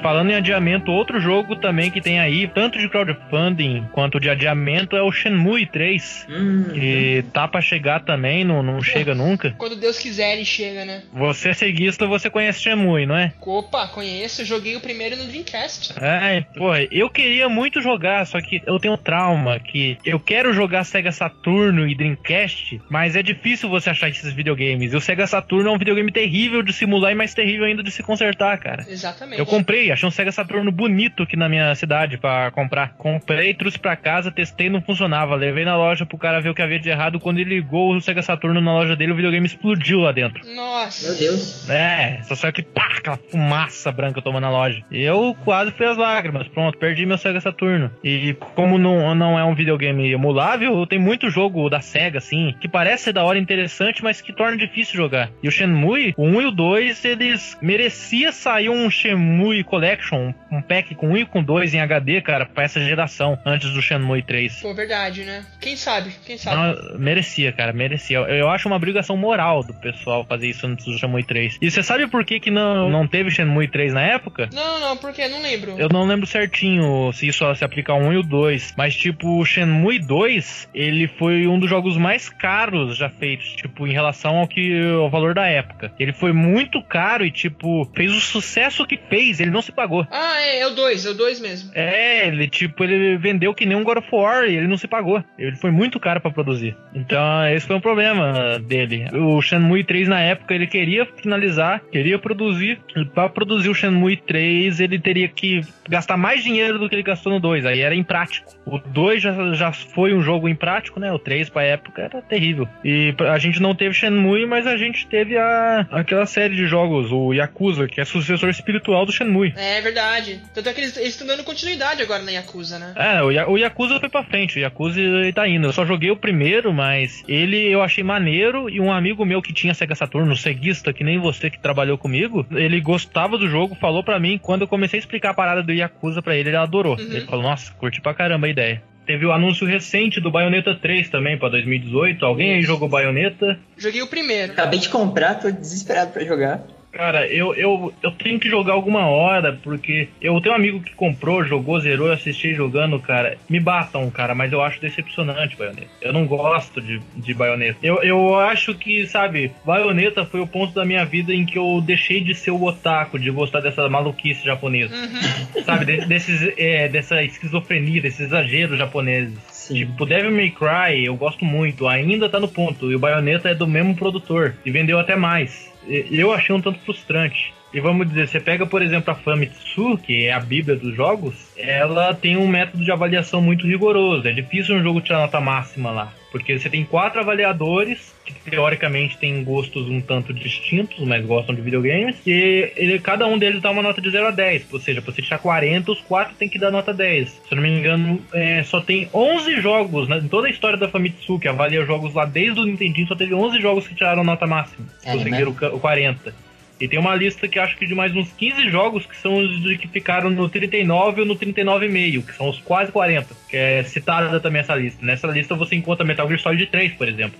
Falando em adiamento, outro jogo também que tem aí, tanto de crowdfunding quanto de adiamento, é o Shenmue 3. Hum, Que tá pra chegar também, não, não chega nunca. Quando Deus quiser, ele chega, né? Você é ceguista, você conhece Shenmue, não é? Opa, conheço, joguei o primeiro no Dreamcast. É, pô, eu queria muito jogar, só que eu tenho trauma que eu quero jogar Sega Saturno e Dreamcast, mas é difícil você achar esses videogames. E o Sega Saturno é um videogame terrível de simular e mais terrível ainda de se consertar, cara. Exatamente. Eu comprei, achei um Sega Saturno bonito aqui na minha cidade pra comprar. Comprei, trouxe pra casa, testei, não funcionava. Levei na loja pro cara ver o que havia de errado. Quando ele ligou o Sega Saturno na loja dele, o videogame explodiu lá dentro. Nossa. Meu Deus. É, só saiu que pá, aquela fumaça branca tomando na loja. E eu quase fui as lágrimas. Pronto, perdi meu Sega Saturno. E como não, não é um videogame emulável, tem muito jogo da Sega, assim, que parece ser da hora interessante, mas que torna difícil jogar. E o Shenmue, o 1 e o 2, eles merecia sair um Shenmue Collection, um pack com 1 e com 2 em HD, cara, pra essa geração, antes do Shenmue 3. Pô, verdade, né? Quem sabe? Quem sabe? Não, merecia, cara, merecia. Eu, eu acho uma obrigação moral do pessoal fazer isso antes do Shenmue 3. E você sabe por que, que não, não teve Shenmue 3 na época? Não, não, por quê? Não lembro. Eu não lembro certinho se isso se aplica ao 1 e o 2, mas tipo, o Shenmue 2, ele foi um dos jogos mais caros já feitos, tipo, em relação ao que ao valor da época. Ele foi muito caro e tipo, fez o sucesso que fez, ele não se pagou. Ah, é, é o 2, é o 2 mesmo. É, ele tipo, ele vendeu que nem um God of War e ele não se pagou. Ele foi muito caro pra produzir. Então, esse foi um problema dele. O Shenmue 3 na época ele queria finalizar, queria produzir. Pra produzir o Shenmue 3, ele teria que gastar mais dinheiro do que ele gastou no 2. Aí era imprático. O 2 já, já foi um jogo imprático, né? O 3 pra época era terrível. E a gente não teve Shenmue, mas a gente teve a, aquela série de jogos, o Yakuza, que é sucessor espiritual do Shenmue. É verdade. Tanto é que eles eles estão dando continuidade agora na Yakuza, né? É, o, Ya- o Yakuza foi pra frente, o Yakuza ele tá indo. Eu só joguei o primeiro, mas ele eu achei maneiro e um amigo meu que tinha Sega Saturno, um ceguista, que nem você que trabalhou comigo, ele gostava do jogo, falou pra mim, quando eu comecei a explicar a parada do Yakuza pra ele, ele adorou. Uhum. Ele falou, nossa, curti pra caramba a ideia. Teve o anúncio recente do Bayonetta 3 também pra 2018. Alguém aí jogou Bayonetta? Joguei o primeiro. Acabei de comprar, tô desesperado pra jogar. Cara, eu, eu, eu tenho que jogar alguma hora, porque eu tenho um amigo que comprou, jogou, zerou, eu assisti jogando, cara. Me batam, cara, mas eu acho decepcionante Bayonetta. Eu não gosto de, de Bayonetta. Eu, eu acho que, sabe, Bayonetta foi o ponto da minha vida em que eu deixei de ser o otaku, de gostar dessa maluquice japonesa. Uhum. sabe, de- desses, é, dessa esquizofrenia, desses exageros japoneses. Sim. Tipo, Devil May Cry, eu gosto muito, ainda tá no ponto. E o Bayonetta é do mesmo produtor. E vendeu até mais. Eu achei um tanto frustrante. E vamos dizer, você pega, por exemplo, a Famitsu, que é a bíblia dos jogos, ela tem um método de avaliação muito rigoroso. É difícil um jogo tirar nota máxima lá. Porque você tem quatro avaliadores, que teoricamente têm gostos um tanto distintos, mas gostam de videogames, e ele, cada um deles dá uma nota de 0 a 10. Ou seja, pra você tirar 40, os quatro tem que dar nota 10. Se eu não me engano, é, só tem 11 jogos né, em toda a história da Famitsu, que avalia jogos lá desde o Nintendinho, só teve 11 jogos que tiraram nota máxima. É, conseguiram o ca- o 40. E tem uma lista que acho que de mais uns 15 jogos que são os que ficaram no 39 ou no 39,5, que são os quase 40. Que é citada também essa lista. Nessa lista você encontra Metal Gear Solid 3, por exemplo.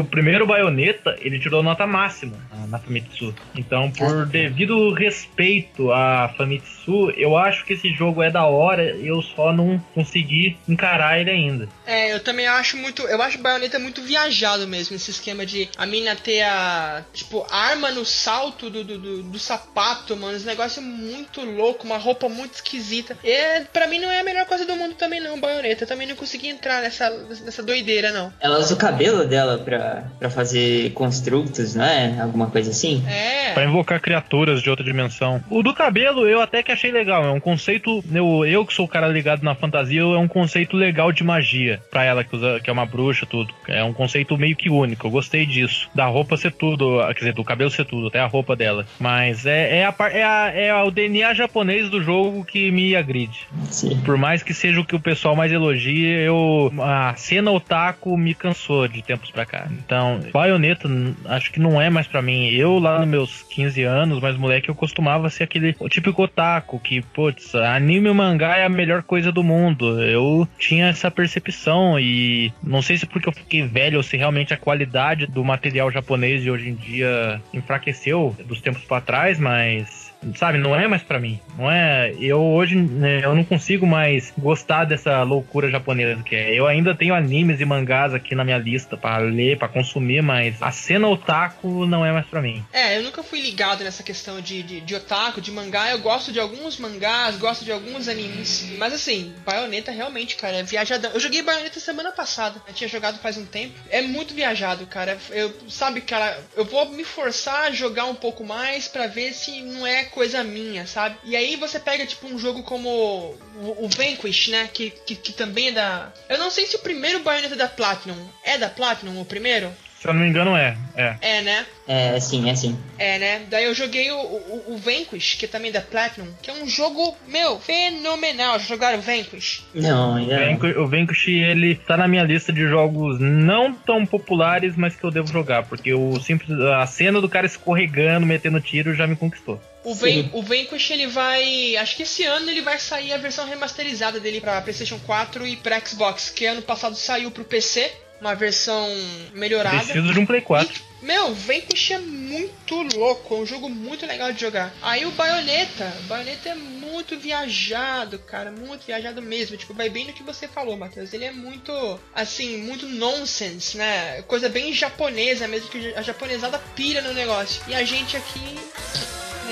O primeiro Bayonetta, ele tirou nota máxima ah, na Famitsu. Então, por devido respeito à Famitsu, eu acho que esse jogo é da hora, eu só não consegui encarar ele ainda. É, eu também acho muito. Eu acho Bayonetta muito viajado mesmo, esse esquema de a mina ter a. Tipo, arma no salto do, do, do, do sapato, mano. Esse negócio é muito louco, uma roupa muito esquisita. E pra mim não é a melhor coisa do mundo também, não, Bayonetta. Eu também não consegui entrar nessa, nessa doideira, não. Ela usa o cabelo dela dela pra, pra fazer construtos, não é? Alguma coisa assim? É. Pra invocar criaturas de outra dimensão. O do cabelo eu até que achei legal. É um conceito. Eu, eu que sou o cara ligado na fantasia, é um conceito legal de magia. Pra ela que, usa, que é uma bruxa, tudo. É um conceito meio que único. Eu gostei disso. Da roupa ser tudo. Quer dizer, do cabelo ser tudo, até a roupa dela. Mas é, é, a, é, a, é o DNA japonês do jogo que me agride. Sim. Por mais que seja o que o pessoal mais elogia, eu. A cena otaku me cansou de tempos pra cá. Então, baioneta, acho que não é mais pra mim. Eu, lá nos meus 15 anos, mais moleque, eu costumava ser aquele típico otaku que, putz, anime e mangá é a melhor coisa do mundo. Eu tinha essa percepção e não sei se porque eu fiquei velho ou se realmente a qualidade do material japonês de hoje em dia enfraqueceu dos tempos pra trás, mas sabe, não é mais para mim. Não é, eu hoje né, eu não consigo mais gostar dessa loucura japonesa que é. Eu ainda tenho animes e mangás aqui na minha lista para ler, para consumir, mas a cena otaku não é mais para mim. É, eu nunca fui ligado nessa questão de, de, de, otaku, de mangá. Eu gosto de alguns mangás, gosto de alguns animes. Mas assim, Bayonetta realmente, cara, é viajadão. Eu joguei Bayonetta semana passada. Eu tinha jogado faz um tempo. É muito viajado, cara. Eu, sabe, cara, eu vou me forçar a jogar um pouco mais para ver se não é coisa minha, sabe? E aí você pega, tipo, um jogo como o, o Vanquish, né? Que, que, que, também é da. Eu não sei se o primeiro Bayonetta é da Platinum. É da Platinum o primeiro? Se eu não me engano, é. É, é né? É, sim, é sim. É, né? Daí eu joguei o, o, o, Vanquish, que é também da Platinum, que é um jogo, meu, fenomenal. Já jogaram Vanquish? Não, ainda não. O Vanquish, ele tá na minha lista de jogos não tão populares, mas que eu devo jogar, porque o simples, a cena do cara escorregando, metendo tiro, já me conquistou. O, Van, o Vanquish ele vai. Acho que esse ano ele vai sair a versão remasterizada dele pra PlayStation 4 e pra Xbox, que ano passado saiu pro PC, uma versão melhorada. Preciso de um Play 4. E, meu, Vanquish é muito louco, é um jogo muito legal de jogar. Aí o Bayonetta, o Bayonetta é muito viajado, cara, muito viajado mesmo. Tipo, vai bem no que você falou, Matheus. Ele é muito, assim, muito nonsense, né? Coisa bem japonesa mesmo, que a japonesada pira no negócio. E a gente aqui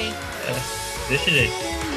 é, desse jeito. Step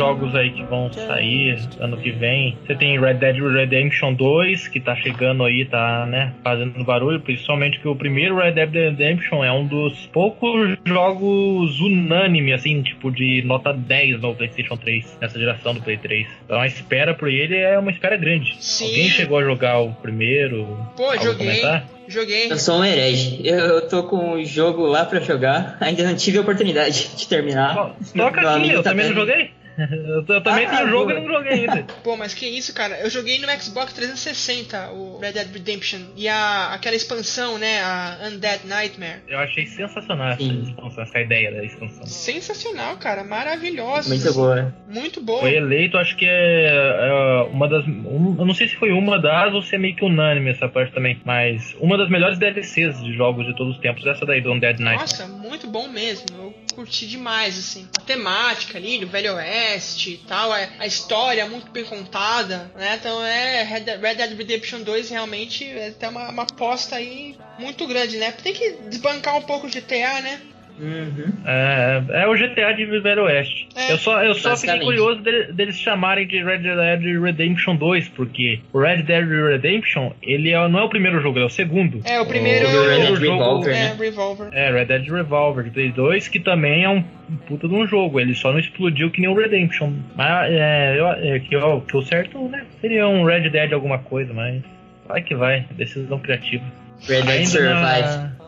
jogos aí que vão sair ano que vem. Você tem Red Dead Redemption 2, que tá chegando aí, tá, né, fazendo barulho, principalmente que o primeiro Red Dead Redemption é um dos poucos jogos unânime, assim, tipo, de nota 10 no PlayStation 3, nessa geração do Play 3. Então a espera por ele é uma espera grande. Sim. Alguém chegou a jogar o primeiro? Pô, joguei. Comentar? Joguei. Eu sou um herege. Eu, eu tô com o jogo lá pra jogar. Ainda não tive a oportunidade de terminar. Toca aqui, eu também não joguei. Eu, eu também ah, tenho o jogo e não joguei ainda. Pô, mas que isso, cara? Eu joguei no Xbox 360 o Red Dead Redemption e a, aquela expansão, né? A Undead Nightmare. Eu achei sensacional essa expansão, essa ideia da expansão. Sensacional, cara. Maravilhosa. Muito assim. boa. Muito boa. Foi eleito, acho que é, é uma das. Um, eu não sei se foi uma das ou se é meio que unânime essa parte também. Mas uma das melhores DLCs de jogos de todos os tempos, essa daí do Undead Nightmare. Nossa, muito bom mesmo. Eu curti demais, assim. A temática ali do Velho Oeste e tal, a, a história muito bem contada, né? Então é Red Dead Redemption 2 realmente é até uma, uma aposta aí muito grande, né? Tem que desbancar um pouco o GTA, né? Uhum. É, é o GTA de Velho Oeste. É, eu só, eu só fiquei curioso deles, deles chamarem de Red Dead Redemption 2, porque o Red Dead Redemption, ele é, não é o primeiro jogo, é o segundo. É, o primeiro, o, Red Dead jogo, Revolver, é, né? Revolver. É, Red Dead Revolver de Play 2, que também é um puta de um jogo, ele só não explodiu que nem o Redemption. Mas é, eu, é que, ó, que o certo, né, seria um Red Dead alguma coisa, mas vai que vai, decisão criativa. Red Dead Survive. Na...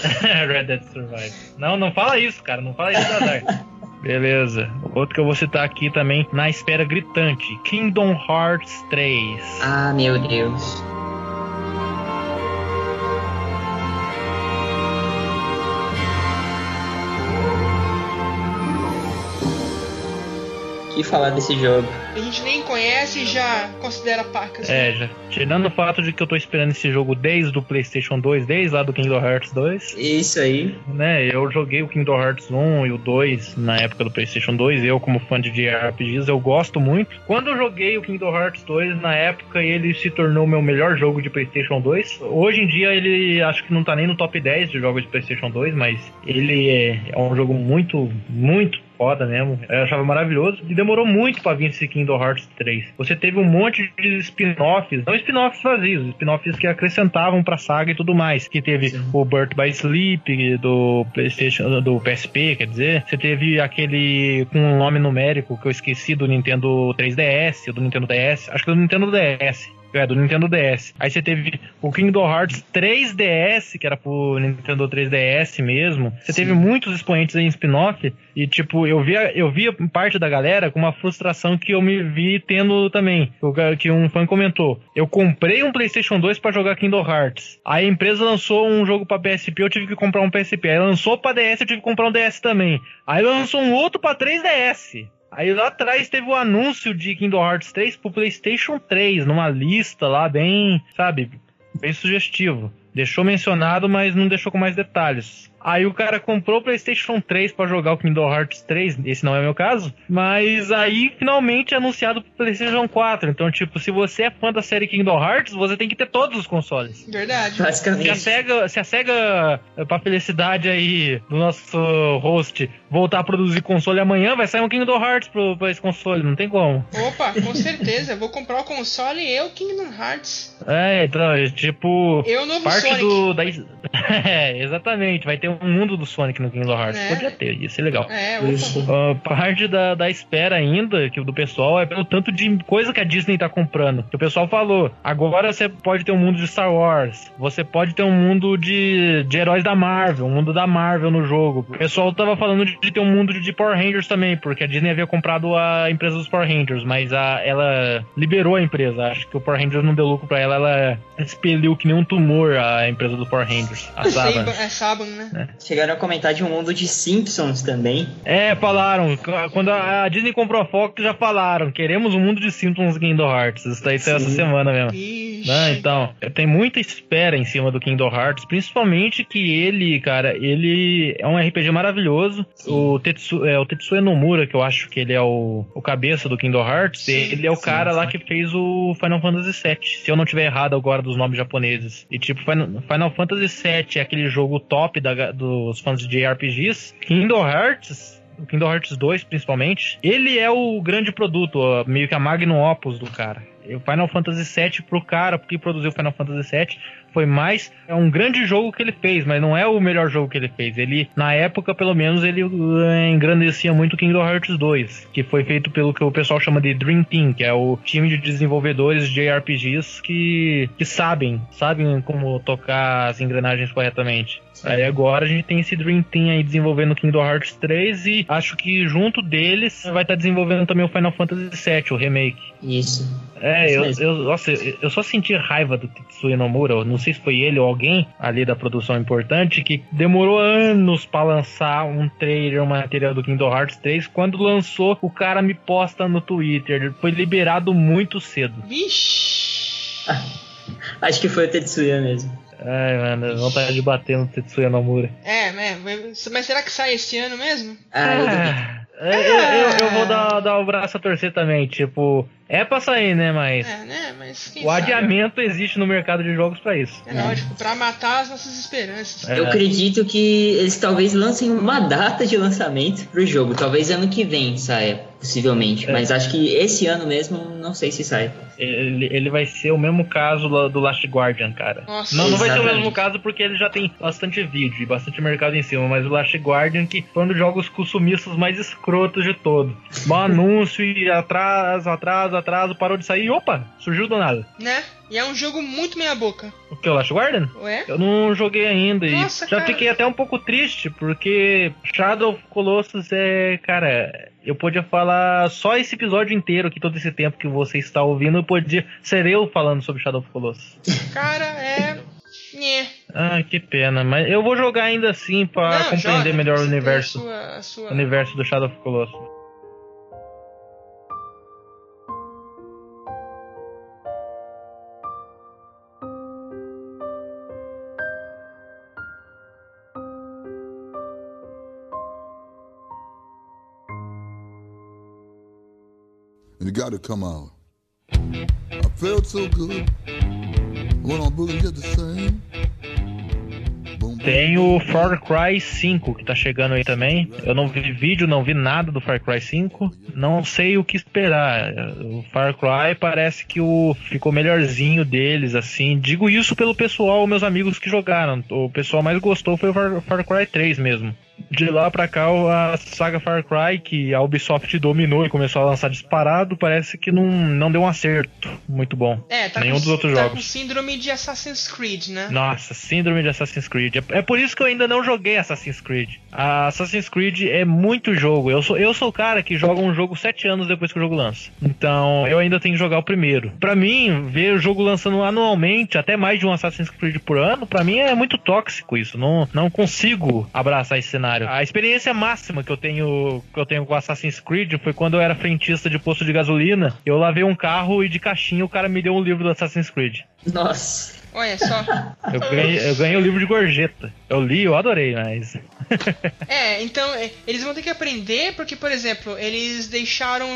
Red Dead Survive. Não, não fala isso, cara. Não fala isso, Azar. Beleza. Outro que eu vou citar aqui também, na espera gritante: Kingdom Hearts 3. Ah, meu Deus. que falar desse jogo. A gente nem conhece e já considera pacas. É, já. Tirando o fato de que eu tô esperando esse jogo desde o PlayStation 2, desde lá do Kingdom Hearts 2. Isso aí. Né, eu joguei o Kingdom Hearts 1 e o 2 na época do PlayStation 2. Eu, como fã de JRPGs, eu gosto muito. Quando eu joguei o Kingdom Hearts 2, na época ele se tornou meu melhor jogo de PlayStation 2. Hoje em dia ele acho que não tá nem no top 10 de jogos de PlayStation 2, mas ele é, é um jogo muito, muito foda mesmo. Eu achava maravilhoso. E demorou muito pra vir esse Kingdom Hearts 3. Você teve um monte de spin-offs, não spin-offs vazios, spin-offs que acrescentavam pra saga e tudo mais. Que teve Sim. o Birth by Sleep do PlayStation, do PSP, quer dizer. Você teve aquele com um nome numérico que eu esqueci do Nintendo 3DS, do Nintendo DS, acho que do Nintendo DS é, do Nintendo DS. Aí você teve o Kingdom Hearts 3DS, que era pro Nintendo 3DS mesmo. Você Sim. teve muitos expoentes em spin-off. E, tipo, eu via, eu via parte da galera com uma frustração que eu me vi tendo também. Que um fã comentou. Eu comprei um PlayStation 2 para jogar Kingdom Hearts. Aí a empresa lançou um jogo pra PSP, eu tive que comprar um PSP. Aí lançou pra DS, eu tive que comprar um DS também. Aí lançou um outro pra 3DS. Aí lá atrás teve o anúncio de Kingdom Hearts 3 pro PlayStation 3, numa lista lá bem, sabe, bem sugestivo. Deixou mencionado, mas não deixou com mais detalhes. Aí o cara comprou o PlayStation 3 para jogar o Kingdom Hearts 3, esse não é o meu caso, mas aí finalmente é anunciado pro PlayStation 4. Então, tipo, se você é fã da série Kingdom Hearts, você tem que ter todos os consoles. Verdade. Basicamente. Se a SEGA, se a SEGA pra felicidade aí do nosso host, voltar a produzir console amanhã, vai sair um Kingdom Hearts pro, pra esse console, não tem como. Opa, com certeza. Vou comprar o console e eu Kingdom Hearts. É, então, tipo. Eu novo parte Sonic. do. Da... é, exatamente. Vai ter um mundo do Sonic no Kingdom Hearts. É. Podia ter, ia ser legal. É. Isso. Uh, parte da, da espera ainda que do pessoal é pelo tanto de coisa que a Disney tá comprando. Que o pessoal falou, agora você pode ter um mundo de Star Wars, você pode ter um mundo de, de heróis da Marvel, um mundo da Marvel no jogo. O pessoal tava falando de, de ter um mundo de, de Power Rangers também, porque a Disney havia comprado a empresa dos Power Rangers, mas a, ela liberou a empresa. Acho que o Power Rangers não deu lucro pra ela, ela expeliu que nem um tumor a empresa do Power Rangers. A Saban. Saban, é Saban, né? Chegaram a comentar de um mundo de Simpsons também. É, falaram. Quando a Disney comprou a Fox, já falaram. Queremos um mundo de Simpsons Kingdom Hearts. Isso daí saiu essa semana mesmo. Ixi. Né, então, tem muita espera em cima do Kingdom Hearts, principalmente que ele, cara, ele é um RPG maravilhoso. Sim. O, Tetsu, é, o Tetsuya Nomura, que eu acho que ele é o, o cabeça do Kingdom Hearts, Sim, ele é o sim, cara lá que fez o Final Fantasy VII, se eu não tiver errado agora dos nomes japoneses. E tipo, Final, Final Fantasy VII é aquele jogo top da- dos fãs de JRPGs. Kingdom Hearts o Kingdom Hearts 2, principalmente, ele é o grande produto, meio que a magnum opus do cara. O Final Fantasy VII pro cara que produziu o Final Fantasy VII foi mais é um grande jogo que ele fez, mas não é o melhor jogo que ele fez. Ele na época, pelo menos, ele eh, engrandecia muito o Kingdom Hearts 2, que foi feito pelo que o pessoal chama de Dream Team, que é o time de desenvolvedores de JRPGs que, que sabem, sabem como tocar as engrenagens corretamente. Aí agora a gente tem esse Dream Team aí desenvolvendo Kingdom Hearts 3 e acho que junto deles vai estar desenvolvendo também o Final Fantasy VII, o remake. Isso. É, Isso eu, eu, nossa, eu eu só senti raiva do Tetsuya Nomura, eu não sei se foi ele ou alguém ali da produção importante, que demorou anos pra lançar um trailer, um material do Kingdom Hearts 3. Quando lançou, o cara me posta no Twitter. Foi liberado muito cedo. Vixe. Acho que foi o Tetsuya mesmo. Ai, mano, vontade de bater no Tetsuya Nomura. É, é, mas será que sai esse ano mesmo? Ah, eu. Ah, eu, eu, eu vou dar, dar o braço a torcer também, tipo, é pra sair, né, mas É, né? Mas quem o sabe? adiamento existe no mercado de jogos pra isso. É lógico, pra matar as nossas esperanças. É. Eu acredito que eles talvez lancem uma data de lançamento pro jogo. Talvez ano que vem saia, possivelmente. É. Mas acho que esse ano mesmo, não sei se sai. Ele, ele vai ser o mesmo caso do Last Guardian, cara. Nossa. Não, não vai ser o mesmo caso porque ele já tem bastante vídeo e bastante mercado em cima, mas o Last Guardian que foi um dos jogos consumistas mais escrotos de todo. Um anúncio e atraso, atraso, atraso, parou de sair e opa, surgiu do nada. Né? E é um jogo muito meia boca. O que, o Last Guardian? Ué? Eu não joguei ainda Nossa, e já cara. fiquei até um pouco triste, porque Shadow of Colossus é, cara, eu podia falar só esse episódio inteiro aqui, todo esse tempo que você está ouvindo, eu podia ser eu falando sobre Shadow of Colossus. Cara, é. Ah, que pena, mas eu vou jogar ainda assim Não, compreender joga, melhor o universo, A sua, a sua... universo do Shadow of Colossus. It come out. I felt so good. Boogie just the same. Tem o. Far Cry 5 que tá chegando aí também. Eu não vi vídeo, não vi nada do Far Cry 5. Não sei o que esperar. O Far Cry parece que o ficou melhorzinho deles, assim. Digo isso pelo pessoal, meus amigos que jogaram. O pessoal mais gostou foi o Far, Far Cry 3 mesmo. De lá pra cá, a saga Far Cry, que a Ubisoft dominou e começou a lançar disparado, parece que não, não deu um acerto muito bom. É, tá, Nenhum com, dos outros tá jogos. com síndrome de Assassin's Creed, né? Nossa, síndrome de Assassin's Creed. É, é por isso que eu ainda não joguei Assassin's Creed. A Assassin's Creed é muito jogo. Eu sou, eu sou o cara que joga um jogo sete anos depois que o jogo lança. Então, eu ainda tenho que jogar o primeiro. Pra mim, ver o jogo lançando anualmente, até mais de um Assassin's Creed por ano, pra mim é muito tóxico isso. Não, não consigo abraçar esse cenário. A experiência máxima que eu tenho que eu tenho com Assassin's Creed foi quando eu era frentista de posto de gasolina. Eu lavei um carro e de caixinha o cara me deu um livro do Assassin's Creed. Nossa. Olha só. Eu ganhei, eu ganhei o livro de gorjeta. Eu li, eu adorei, mas. É, então é, eles vão ter que aprender porque, por exemplo, eles deixaram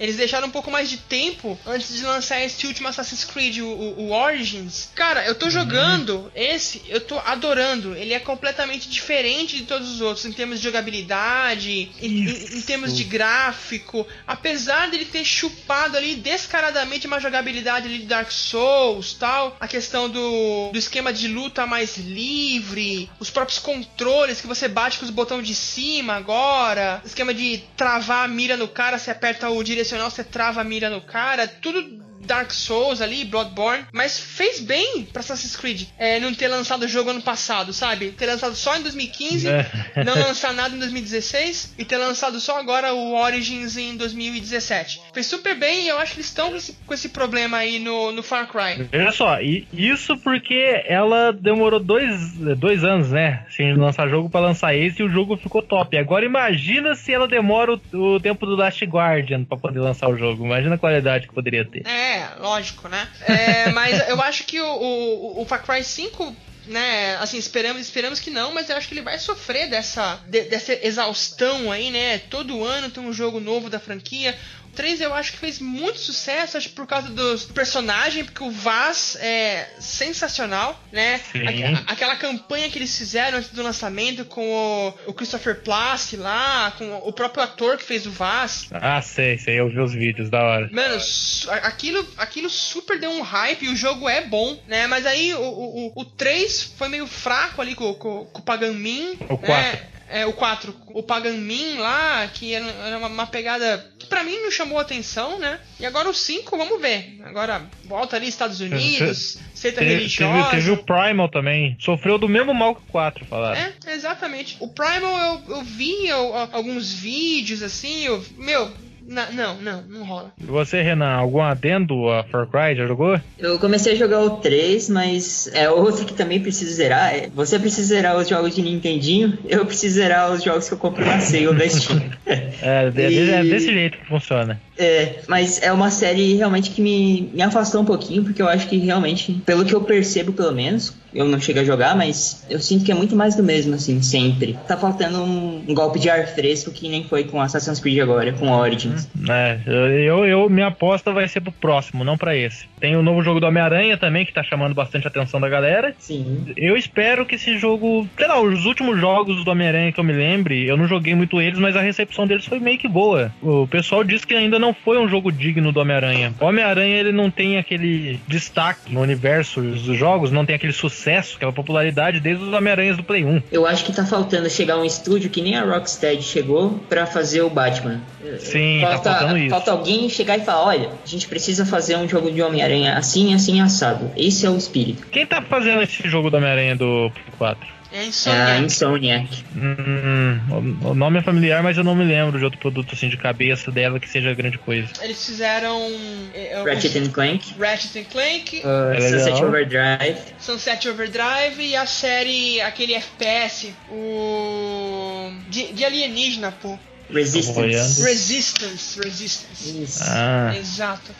eles deixaram um pouco mais de tempo antes de lançar esse último Assassin's Creed, o, o- Origins. Cara, eu tô jogando esse, eu tô adorando. Ele é completamente diferente de todos os outros em termos de jogabilidade, em, em- em termos de gráfico. Apesar dele ter chupado ali descaradamente uma jogabilidade ali de Dark Souls, tal, a questão do, do esquema de luta mais livre, os próprios controles que você bate com os botões de cima agora, esquema de travar a mira no cara, você aperta o direcional, você trava a mira no cara, tudo Dark Souls ali, Bloodborne, mas fez bem pra Assassin's Creed é, não ter lançado o jogo ano passado, sabe? Ter lançado só em 2015, É. não lançar nada em 2016 e ter lançado só agora o Origins em 2017. Fez super bem e eu acho que eles estão com esse, com esse problema aí no, no Far Cry. Veja só, e isso porque ela demorou dois, dois anos, né? Sem lançar jogo pra lançar esse e o jogo ficou top. Agora imagina se ela demora o, o tempo do Last Guardian pra poder lançar o jogo. Imagina a qualidade que poderia ter. É, lógico, né? É, mas eu acho que o, o, o Far Cry 5, né, assim, esperamos, esperamos que não, mas eu acho que ele vai sofrer dessa, de- dessa exaustão aí, né? Todo ano tem um jogo novo da franquia. O 3 eu acho que fez muito sucesso, acho que por causa dos personagens, porque o Vaz é sensacional, né? Aquela campanha que eles fizeram antes do lançamento com o, o Christopher Plast lá, com o próprio ator que fez o Vaz. Ah, sei, sei, eu vi os vídeos, da hora. Mano, aquilo, aquilo super deu um hype e o jogo é bom, né? Mas aí o, o, o- o 3 foi meio fraco ali com, com, com o Pagan Min. O né? 4. É, o 4. O Pagan Min lá, que era, era uma, uma pegada que pra mim não chamou atenção, né? E agora o 5, vamos ver. Agora volta ali Estados Unidos, seita Teve, religiosa. teve, teve o Primal também. Sofreu do mesmo mal que o 4, falaram. É, exatamente. O Primal eu, eu vi eu- alguns vídeos assim, eu. Meu, não, não, não rola. E você, Renan, algum adendo a Far Cry? Já jogou? Eu comecei a jogar o 3, mas é outro que também preciso zerar. É, Você precisa zerar os jogos de Nintendinho, eu preciso zerar os jogos que eu compro na sale da Steam. É, é, E- é desse jeito que funciona. É, mas é uma série realmente que me, me afastou um pouquinho, porque eu acho que realmente, pelo que eu percebo pelo menos, eu não chego a jogar, mas eu sinto que é muito mais do mesmo, assim, sempre. Tá faltando um, um golpe de ar fresco que nem foi com Assassin's Creed agora, com Origins. É, eu, eu, minha aposta vai ser pro próximo, não pra esse. Tem o novo jogo do Homem-Aranha também, que tá chamando bastante a atenção da galera. Sim. Eu espero que esse jogo. Sei lá, os últimos jogos do Homem-Aranha que eu me lembre, eu não joguei muito eles, mas a recepção deles foi meio que boa. O pessoal disse que ainda não foi um jogo digno do Homem-Aranha. O Homem-Aranha ele não tem aquele destaque no universo dos jogos, não tem aquele sucesso, aquela popularidade desde os Homem-Aranhas do Play 1. Eu acho que tá faltando chegar um estúdio que nem a Rocksteady chegou pra fazer o Batman. Sim, tá faltando isso. Falta alguém chegar e falar, olha, a gente precisa fazer um jogo de Homem-Aranha assim, assim, assado. Esse é o espírito. Quem tá fazendo esse jogo do Homem-Aranha do Play 4? É É Insomniac. Insomniac. Hum, o- o nome é familiar, mas eu não me lembro de outro produto assim de cabeça dela que seja grande coisa. Eles fizeram. é, é, Ratchet and Clank, Ratchet and Clank, uh, É Sunset legal. Overdrive. Sunset Overdrive e a série, aquele FPS, o. de, de alienígena, pô. Resistance. Resistance, Resistance. Isso. Ah, Exato.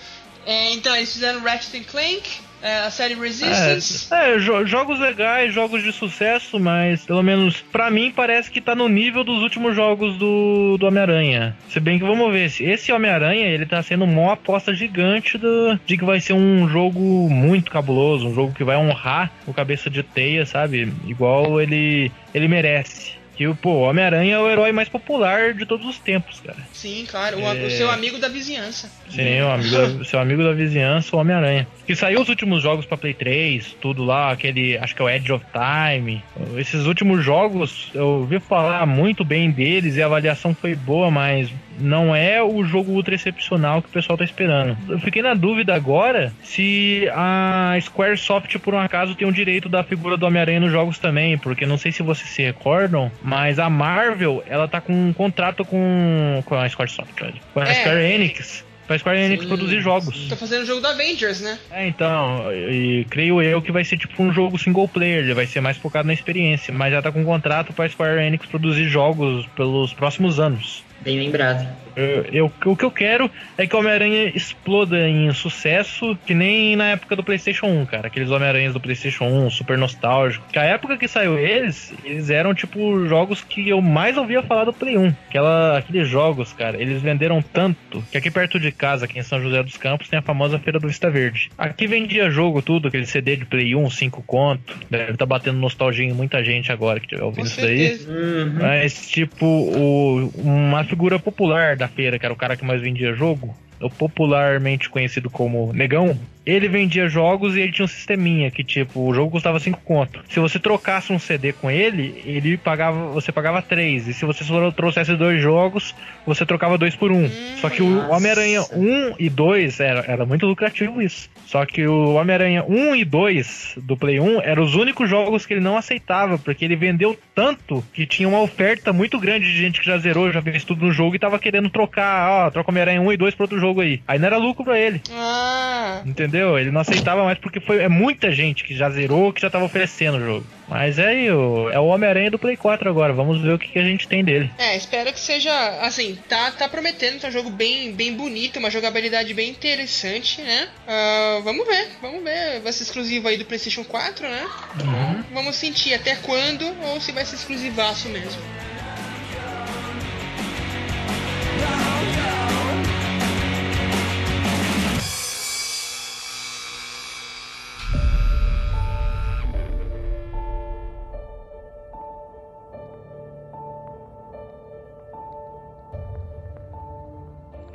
É, então, eles fizeram Ratchet Clank, é, a série Resistance. É, é, jo jogos legais, jogos de sucesso, mas pelo menos pra mim parece que tá no nível dos últimos jogos do, do Homem-Aranha. Se bem que vamos ver, esse Homem-Aranha ele tá sendo uma aposta gigante do, de que vai ser um jogo muito cabuloso, um jogo que vai honrar o cabeça de teia, sabe? Igual ele, ele merece. Que o Homem-Aranha é o herói mais popular de todos os tempos, cara. Sim, claro. O, é... o seu amigo da vizinhança. Sim, o amigo, seu amigo da vizinhança, o Homem-Aranha. Que saiu os últimos jogos para Play 3, tudo lá, aquele. Acho que é o Edge of Time. Esses últimos jogos, eu ouvi falar muito bem deles e a avaliação foi boa, mas não é o jogo ultra excepcional que o pessoal tá esperando. Eu fiquei na dúvida agora se a Squaresoft, por um acaso, tem o direito da figura do Homem-Aranha nos jogos também, porque não sei se vocês se recordam, mas a Marvel, ela tá com um contrato com, com a Squaresoft, com a é. Square Enix pra Square Enix sim, produzir jogos. Tá fazendo o jogo da Avengers, né? É, então, e creio eu que vai ser tipo um jogo single player, ele vai ser mais focado na experiência, mas já tá com um contrato pra Square Enix produzir jogos pelos próximos anos. Bem lembrado. Eu, eu, o que eu quero é que o Homem-Aranha exploda em sucesso, que nem na época do PlayStation 1, cara. Aqueles Homem-Aranhas do PlayStation 1, super nostálgico. Que a época que saiu eles, eles eram tipo jogos que eu mais ouvia falar do Play 1. Aquela, aqueles jogos, cara, eles venderam tanto que aqui perto de casa, aqui em São José dos Campos, tem a famosa Feira do Vista Verde. Aqui vendia jogo, tudo, aquele CD de Play 1, 5 conto. Deve tá batendo nostalgia em muita gente agora que estiver ouvindo isso daí. Uhum. Mas, tipo, o, uma figura popular da feira, que era o cara que mais vendia jogo, o popularmente conhecido como Negão, ele vendia jogos e ele tinha um sisteminha que, tipo, o jogo custava 5 conto. Se você trocasse um CD com ele, ele pagava, você pagava 3. E se você trouxesse dois jogos, você trocava dois por um. Hum, Só que o Homem-Aranha 1 e 2 era, era muito lucrativo isso. Só que o Homem-Aranha 1 e 2 do Play 1 eram os únicos jogos que ele não aceitava, porque ele vendeu tanto que tinha uma oferta muito grande de gente que já zerou, já fez tudo no jogo e tava querendo trocar, ó, troca Homem-Aranha 1 e 2 pra outro jogo aí. Aí não era lucro pra ele. Ah. Entendeu? Entendeu? Ele não aceitava mais porque foi é muita gente que já zerou, que já tava oferecendo o jogo. Mas é aí, o, é o Homem-Aranha do Play 4 agora. Vamos ver o que, que, a gente tem dele. É, espero que seja. Assim, tá, tá prometendo, tá um jogo bem, bem bonito, uma jogabilidade bem interessante, né? Uh, vamos ver, vamos ver. Vai ser exclusivo aí do PlayStation 4, né? Uhum. Vamos sentir até quando ou se vai ser exclusivaço mesmo.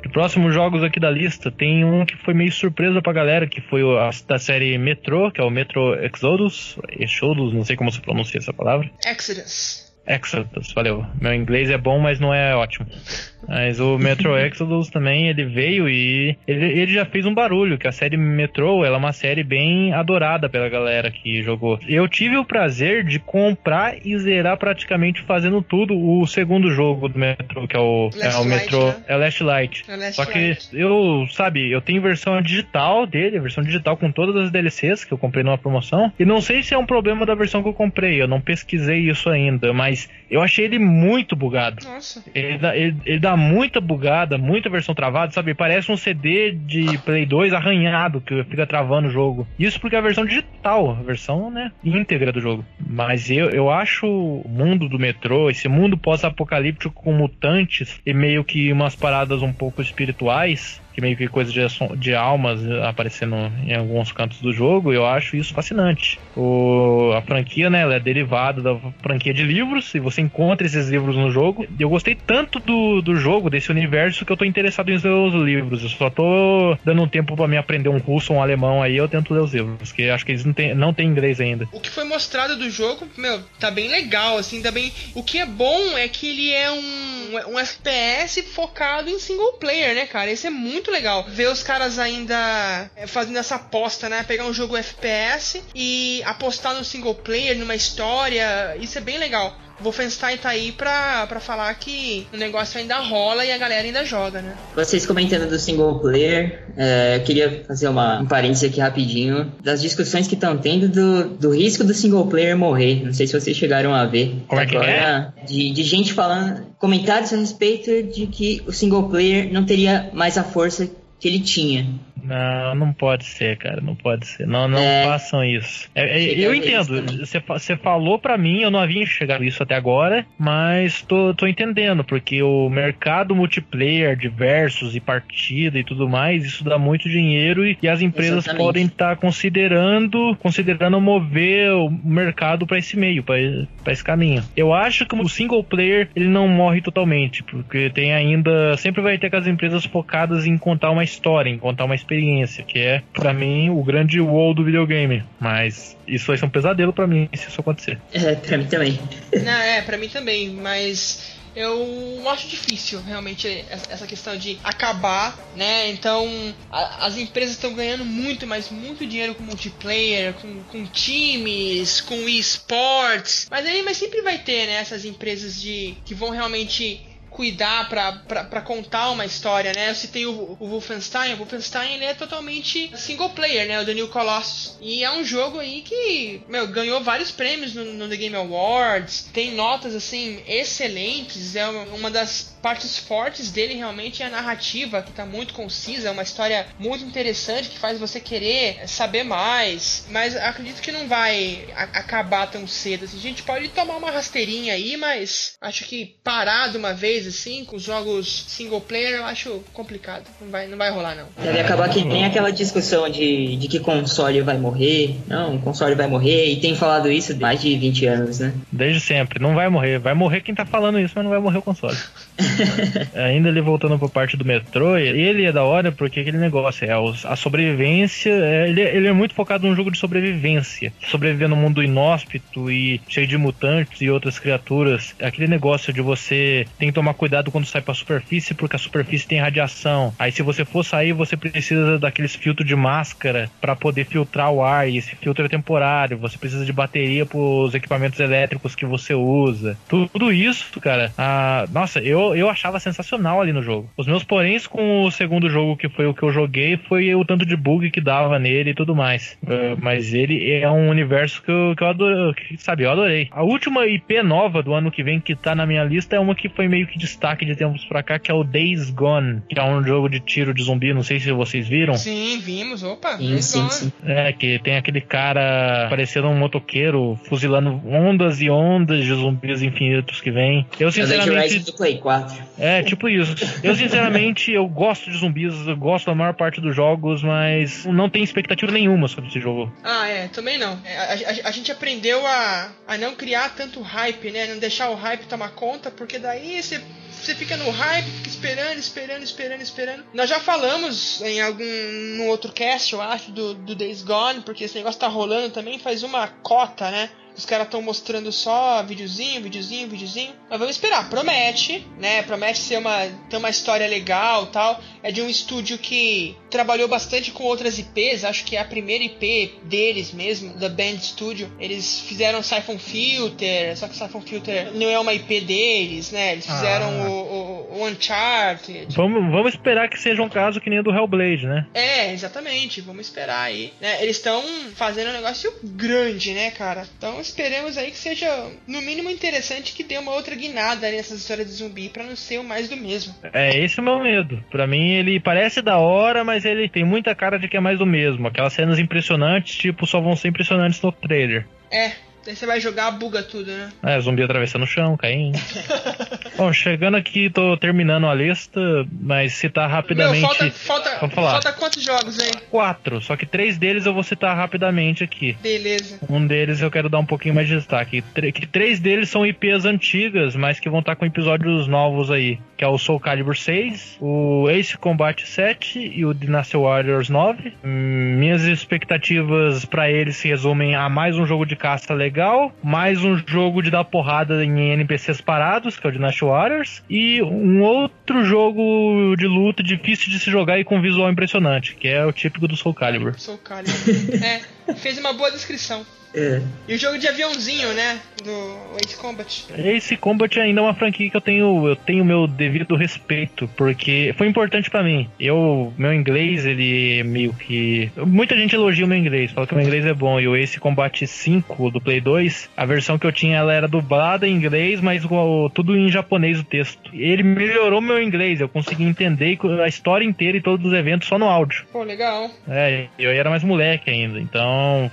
Próximos jogos aqui da lista tem um que foi meio surpresa pra galera, que foi a, da série Metro, que é o Metro Exodus, Exodus, não sei como se pronuncia essa palavra. Exodus. Exodus, valeu. Meu inglês é bom, mas não é ótimo. Mas o Metro Exodus também, ele veio e ele, ele, já fez um barulho, que a série Metro, ela é uma série bem adorada pela galera que jogou. Eu tive o prazer de comprar e zerar praticamente fazendo tudo o segundo jogo do Metro, que é o, é o Metro, Light, né? é Last Light. É Last Só que Light. eu, sabe, eu tenho versão digital dele, versão digital com todas as DLCs que eu comprei numa promoção, e não sei se é um problema da versão que eu comprei, eu não pesquisei isso ainda, mas eu achei ele muito bugado. Nossa. Ele dá, ele, ele dá muita bugada, muita versão travada, sabe? Parece um CD de Play 2 arranhado que fica travando o jogo. Isso porque é a versão digital, a versão, né, íntegra do jogo. Mas eu, eu acho o mundo do metrô, esse mundo pós-apocalíptico com mutantes e meio que umas paradas um pouco espirituais, que meio que coisa de, de almas aparecendo em alguns cantos do jogo, eu acho isso fascinante. O, a franquia, né, ela é derivada da franquia de livros, e você encontra esses livros no jogo. Eu gostei tanto do, do jogo, desse universo, que eu tô interessado em ler os livros. Eu só tô dando um tempo para mim aprender um russo um alemão aí, eu tento ler os livros, que acho que eles não têm não tem inglês ainda. O que foi mostrado do jogo, meu, tá bem legal, assim, tá bem. O que é bom é que ele é um, um FPS focado em single player, né, cara? Esse é muito muito legal ver os caras ainda é, fazendo essa aposta, né? Pegar um jogo FPS e apostar no single player, numa história. Isso é bem legal. O Wolfenstein tá aí pra, pra falar que o negócio ainda rola e a galera ainda joga, né? Vocês comentando do single player, é, eu queria fazer uma, um parênteses aqui rapidinho das discussões que estão tendo do, do risco do single player morrer. Não sei se vocês chegaram a ver. Como é que é? De, de gente falando, comentários a respeito de que o single player não teria mais a força que ele tinha. Não, não pode ser, cara. Não pode ser. Não, não É. façam isso. É, é, eu entendo. Você, você falou pra mim, eu não havia enxergado isso até agora, mas tô, tô entendendo, porque o mercado multiplayer de versus e partida e tudo mais, isso dá muito dinheiro e, e as empresas Exatamente. podem estar considerando considerando mover o mercado pra esse meio, pra pra esse caminho. Eu acho que o single player ele não morre totalmente, porque tem ainda sempre vai ter aquelas empresas focadas em contar uma história, em contar uma experiência, que é pra mim o grande WoW do videogame. Mas isso vai ser um pesadelo pra mim se isso acontecer. É, pra mim também. Não, é, pra mim também, mas eu acho difícil realmente essa essa questão de acabar, né? Então a- as empresas estão ganhando muito, mas muito dinheiro com multiplayer, com, com times, com esportes. Mas aí mas sempre vai ter, né, essas empresas de que vão realmente cuidar pra contar uma história, né? Eu citei o, o Wolfenstein, o Wolfenstein ele é totalmente single player, né? O The New Colossus. E é um jogo aí que, meu, ganhou vários prêmios no, no The Game Awards, tem notas, assim, excelentes, é uma, das partes fortes dele realmente é a narrativa, que tá muito concisa, é uma história muito interessante, que faz você querer saber mais, mas acredito que não vai acabar tão cedo, assim. a gente pode tomar uma rasteirinha aí, mas acho que parar de uma vez, com os jogos single player, eu acho complicado, não vai, não vai rolar não. Deve acabar que nem aquela discussão de, de que console vai morrer. Não, o console vai morrer. E tem falado isso há mais de 20 anos, né? Desde sempre, não vai morrer. Vai morrer quem tá falando isso, mas não vai morrer o console. Ainda ele voltando pra parte do Metroid, ele é da hora porque aquele negócio é os- a sobrevivência. é, ele, é- ele é muito focado num jogo de sobrevivência. Sobreviver num mundo inóspito e cheio de mutantes e outras criaturas. Aquele negócio de você tem que tomar cuidado quando sai pra superfície, porque a superfície tem radiação. Aí se você for sair, você precisa daqueles filtros de máscara pra poder filtrar o ar. E esse filtro é temporário. Você precisa de bateria pros equipamentos elétricos que você usa. Tudo isso, cara. ah, nossa, eu, eu achava sensacional ali no jogo. Os meus poréns com o segundo jogo, que foi o que eu joguei, foi o tanto de bug que dava nele e tudo mais. Ah, mas ele é um universo que eu, que eu adoro, que, sabe, eu adorei. A última IP nova do ano que vem que tá na minha lista é uma que foi meio que destaque de tempos pra cá, que é o Days Gone, que é um jogo de tiro de zumbi, não sei se vocês viram. Sim, vimos, opa, Sim, Days sim, Gone. sim. É, que tem aquele cara parecendo um motoqueiro, fuzilando ondas e ondas de zumbis infinitos que vem. Eu É sinceramente. do Play 4. É, tipo isso. Eu sinceramente, eu gosto de zumbis, eu gosto da maior parte dos jogos, mas não tenho expectativa nenhuma sobre esse jogo. Ah, é, também não. É, a, a- a gente aprendeu a, a não criar tanto hype, né? Não deixar o hype tomar conta, porque daí você, você fica no hype, fica esperando, esperando, esperando, esperando. Nós já falamos em algum no outro cast, eu acho, do, do Days Gone, porque esse negócio tá rolando também faz uma cota, né? Os caras estão mostrando só videozinho, videozinho, videozinho. Mas vamos esperar. Promete, né? Promete ser uma ter uma história legal, tal. É de um estúdio que trabalhou bastante com outras IPs. Acho que é a primeira IP deles mesmo, da Band Studio. Eles fizeram Siphon Filter, só que Siphon Filter não é uma IP deles, né? Eles fizeram Ah. o, o, o Uncharted. Vamos, vamos esperar que seja um caso que nem o do Hellblade, né? É, exatamente. Vamos esperar aí. Né? Eles estão fazendo um negócio grande, né, cara? Então esperemos aí que seja, no mínimo, interessante que dê uma outra guinada nessas histórias de zumbi pra não ser o mais do mesmo. É esse o meu medo. Pra mim, ele parece da hora, mas ele tem muita cara de que é mais do mesmo. Aquelas cenas impressionantes, tipo, só vão ser impressionantes no trailer. É, daí você vai jogar, buga tudo, né? É, zumbi atravessando o chão, caindo. Bom, chegando aqui, tô terminando a lista, mas citar rapidamente Meu, falta, falta, Vamos falar. falta quantos jogos aí? quatro, só que três deles eu vou citar rapidamente aqui. Beleza. Um deles eu quero dar um pouquinho mais de destaque. Que três deles são IPs antigas, mas que vão estar com episódios novos aí. Que é o Soul Calibur 6, o Ace Combat 7 e o Dynasty Warriors 9. Hum, Minhas expectativas pra eles se resumem a mais um jogo de caça legal, mais um jogo de dar porrada em NPCs parados, que é o Dynasty Warriors, e um outro jogo de luta difícil de se jogar e com visual impressionante, que é o típico do Soul Calibur. Sou o Calibur. é. Fez uma boa descrição. É. E o jogo de aviãozinho, né? Do Ace Combat. Esse Combat ainda é uma franquia que eu tenho, eu tenho meu devido respeito, porque foi importante pra mim. Eu, meu inglês, ele é meio que. Muita gente elogia o meu inglês, fala que o meu inglês é bom. E o Ace Combat 5 do Play 2, a versão que eu tinha ela era dublada em inglês, mas tudo em japonês o texto. Ele melhorou meu inglês, eu consegui entender a história inteira e todos os eventos só no áudio. Pô, legal. É, eu era mais moleque ainda, então,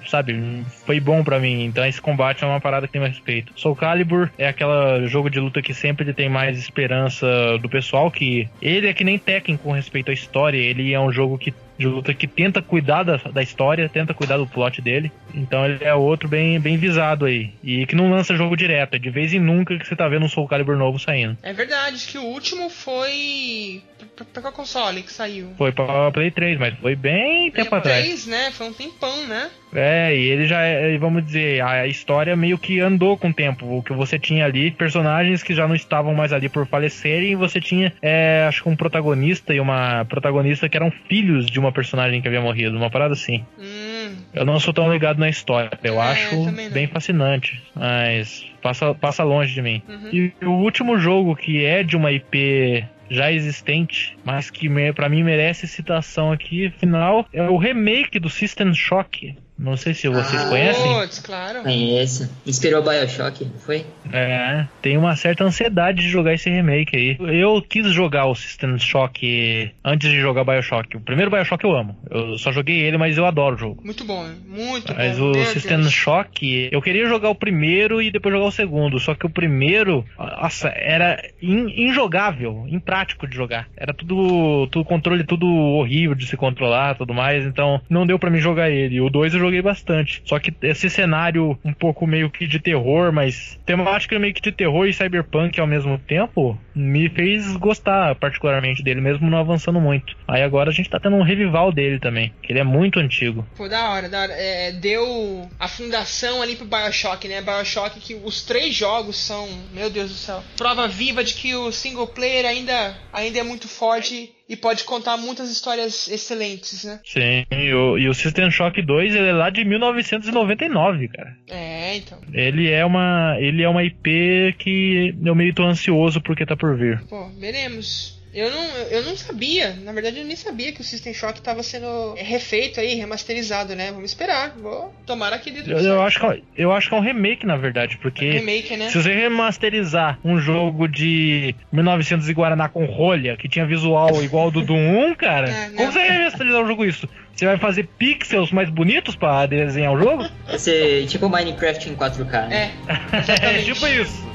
sabe, foi bom pra mim. Então esse combate é uma parada que tem mais respeito. Soul Calibur é aquele jogo de luta que sempre tem mais esperança do pessoal, que ele é que nem Tekken com respeito à história, ele é um jogo que de luta que tenta cuidar da, da história, tenta cuidar do plot dele. Então ele é outro bem, bem visado aí. E que não lança jogo direto, é de vez em nunca que você tá vendo um Soul Calibur novo saindo. É verdade, que o último foi. Pra, pra qual console que saiu? Foi pra Play 3, mas foi bem tempo Play atrás. 3, né? Foi um tempão, né? É, e ele já é, vamos dizer, a história meio que andou com o tempo. O que você tinha ali, personagens que já não estavam mais ali por falecerem, e você tinha, é, acho que um protagonista e uma protagonista que eram filhos de uma personagem que havia morrido, uma parada assim. Hum. Eu não sou tão ligado na história, eu É, acho bem fascinante, mas passa, passa longe de mim. Uhum. E o último jogo que é de uma IP já existente, mas que para mim merece citação aqui, final, é o remake do System Shock. Não sei se vocês Ah. conhecem. Putz, claro. Conheço. Inspirou Bioshock, não foi? É, tem uma certa ansiedade de jogar esse remake aí. Eu quis jogar o System Shock antes de jogar Bioshock. O primeiro Bioshock eu amo. Eu só joguei ele, mas eu adoro o jogo. Muito bom, muito Mas bom. o Meu System Deus. Shock, eu queria jogar o primeiro e depois jogar o segundo. Só que o primeiro, nossa, era in- injogável, imprático de jogar. Era tudo, tudo controle, tudo horrível de se controlar, tudo mais. Então não deu pra mim jogar ele. O dois eu joguei bastante. Só que esse cenário um pouco meio que de terror, mas temática meio que de terror e cyberpunk ao mesmo tempo, me fez gostar particularmente dele, mesmo não avançando muito. Aí agora a gente tá tendo um revival dele também, que ele é muito antigo. Pô, da hora, da hora. É, deu a fundação ali pro Bioshock, né? Bioshock que os três jogos são, meu Deus do céu, prova viva de que o single player ainda, ainda é muito forte e pode contar muitas histórias excelentes, né? Sim, e o, e o System Shock 2 ele é lá de 1999, cara. É, então. Ele é uma ele é uma IP que eu meio tô ansioso porque tá por vir. Pô, veremos. Eu não, eu não sabia, na verdade eu nem sabia que o System Shock tava sendo refeito aí, remasterizado, né? Vamos esperar. Vou tomara que dê tudo Eu, eu acho que, é- eu acho que é um remake, na verdade, porque Remake, né? se você remasterizar um jogo de 1900 e Guaraná com rolha, que tinha visual igual ao do Doom 1, cara, É, como você vai remasterizar um jogo isso? Você vai fazer pixels mais bonitos pra desenhar o jogo? Vai ser tipo Minecraft em 4K, né? É, é tipo isso.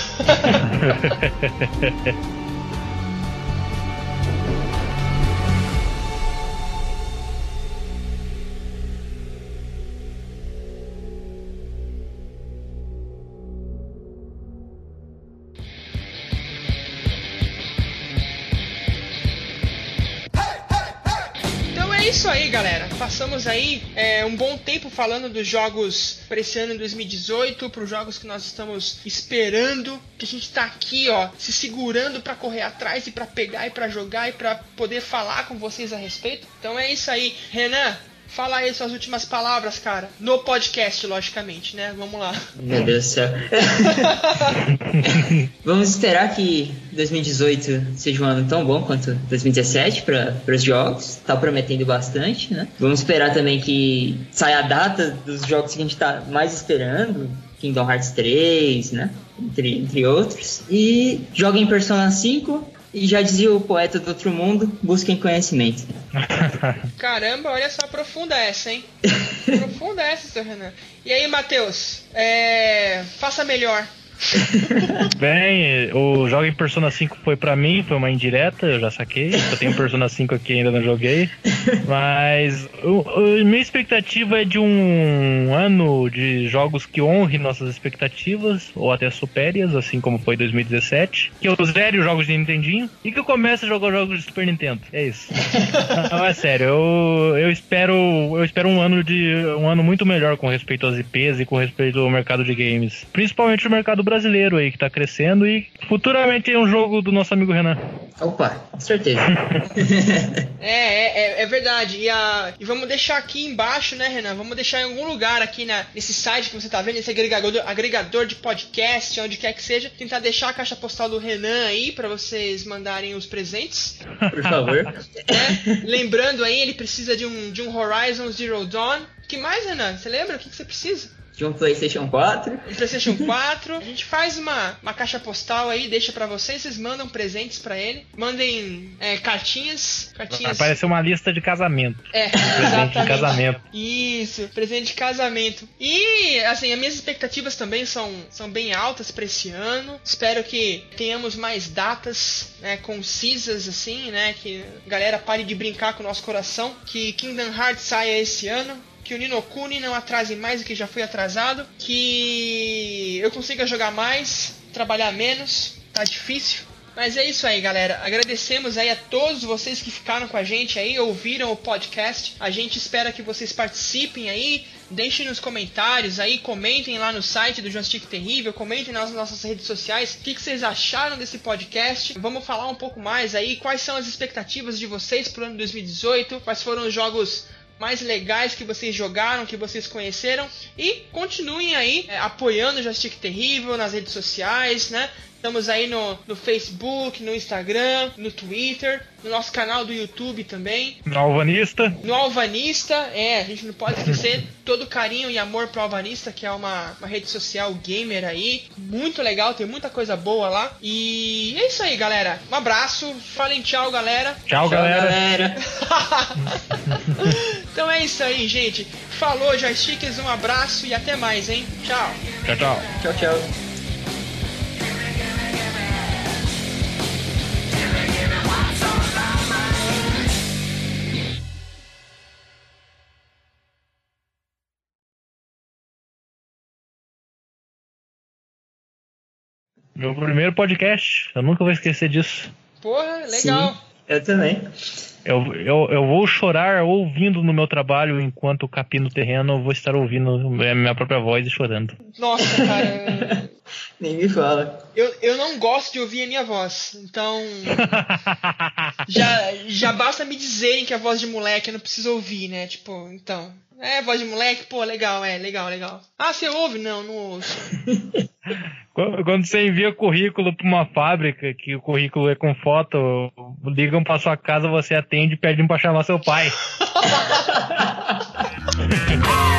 Isso aí, galera. Passamos aí é, um bom tempo falando dos jogos para esse ano em 2018, para os jogos que nós estamos esperando, que a gente tá aqui, ó, se segurando para correr atrás e para pegar e para jogar e para poder falar com vocês a respeito. Então é isso aí, Renan. Fala aí suas últimas palavras, cara. No podcast, logicamente, né? Vamos lá. Meu Deus do céu. Vamos esperar que 2018 seja um ano tão bom quanto 2017 para os jogos. Tá prometendo bastante, né? Vamos esperar também que saia a data dos jogos que a gente tá mais esperando. Kingdom Hearts 3, né? Entre, entre outros. E joguem Persona 5. E já dizia o poeta do outro mundo, busquem conhecimento. Caramba, olha só, profunda essa, hein? profunda essa, seu Renan. E aí, Matheus? É... Faça melhor. Bem, o jogo em Persona 5 foi pra mim, foi uma indireta, eu já saquei. Eu tenho Persona 5 aqui ainda não joguei. Mas o, o- minha expectativa é de um ano de jogos que honre nossas expectativas, ou até supere-as, assim como foi 2017. Que eu zere os jogos de Nintendinho e que eu comece a jogar jogos de Super Nintendo. É isso. Não, é sério, eu, eu espero. Eu espero um ano de. um ano muito melhor com respeito às IPs e com respeito ao mercado de games. Principalmente o mercado brasileiro aí, que tá crescendo e futuramente é um jogo do nosso amigo Renan. Opa, com certeza. É, é, é, é verdade. E, a, e vamos deixar aqui embaixo, né, Renan? Vamos deixar em algum lugar aqui na, nesse site que você tá vendo, esse agregador, agregador de podcast, onde quer que seja, tentar deixar a caixa postal do Renan aí para vocês mandarem os presentes. Por favor. né? Lembrando aí, ele precisa de um, de um Horizon Zero Dawn. que mais, Renan? Você lembra? O que, que você precisa? De um PlayStation 4. Um PlayStation 4. A gente faz uma, uma caixa postal aí, deixa para vocês, vocês mandam presentes para ele. Mandem é, cartinhas. cartinhas. Vai parecer uma lista de casamento. É, presente de casamento. Isso, presente de casamento. E, assim, as minhas expectativas também são, são bem altas para esse ano. Espero que tenhamos mais datas né, concisas, assim, né? Que a galera pare de brincar com o nosso coração. Que Kingdom Hearts saia esse ano que o Ninokuni não atrase mais do que já foi atrasado, que eu consiga jogar mais, trabalhar menos, tá difícil. Mas é isso aí, galera. Agradecemos aí a todos vocês que ficaram com a gente aí, ouviram o podcast. A gente espera que vocês participem aí, deixem nos comentários aí, comentem lá no site do Joystick Terrível, comentem nas nossas redes sociais o que, que, vocês acharam desse podcast. Vamos falar um pouco mais aí, quais são as expectativas de vocês pro ano 2018, quais foram os jogos mais legais que vocês jogaram, que vocês conheceram. E continuem aí é, apoiando o Joystick Terrível nas redes sociais, né? Estamos aí no, no Facebook, no Instagram, no Twitter, no nosso canal do YouTube também. No Alvanista. No Alvanista, é, a gente não pode esquecer todo o carinho e amor pro Alvanista, que é uma, uma rede social gamer aí. Muito legal, tem muita coisa boa lá. E é isso aí, galera. Um abraço, falem tchau, galera. Tchau, Tchau, galera. galera. então é isso aí, gente. Falou, joysticks, um abraço e até mais, hein? Tchau. Tchau, tchau. Tchau, tchau. Meu primeiro podcast. Eu nunca vou esquecer disso. Porra, legal. Sim, eu também. Eu, eu, eu vou chorar ouvindo no meu trabalho enquanto capino o terreno, eu vou estar ouvindo a minha própria voz e chorando. Nossa, cara. Nem me fala. Eu, eu não gosto de ouvir a minha voz. Então. já, já basta me dizerem que é voz de moleque, eu não preciso ouvir, né? Tipo, então. É, voz de moleque, pô, legal, é, legal, legal. Ah, você ouve? Não, não ouço. Quando você envia currículo para uma fábrica, que o currículo é com foto, ligam para sua casa, você atende e pedem para chamar seu pai.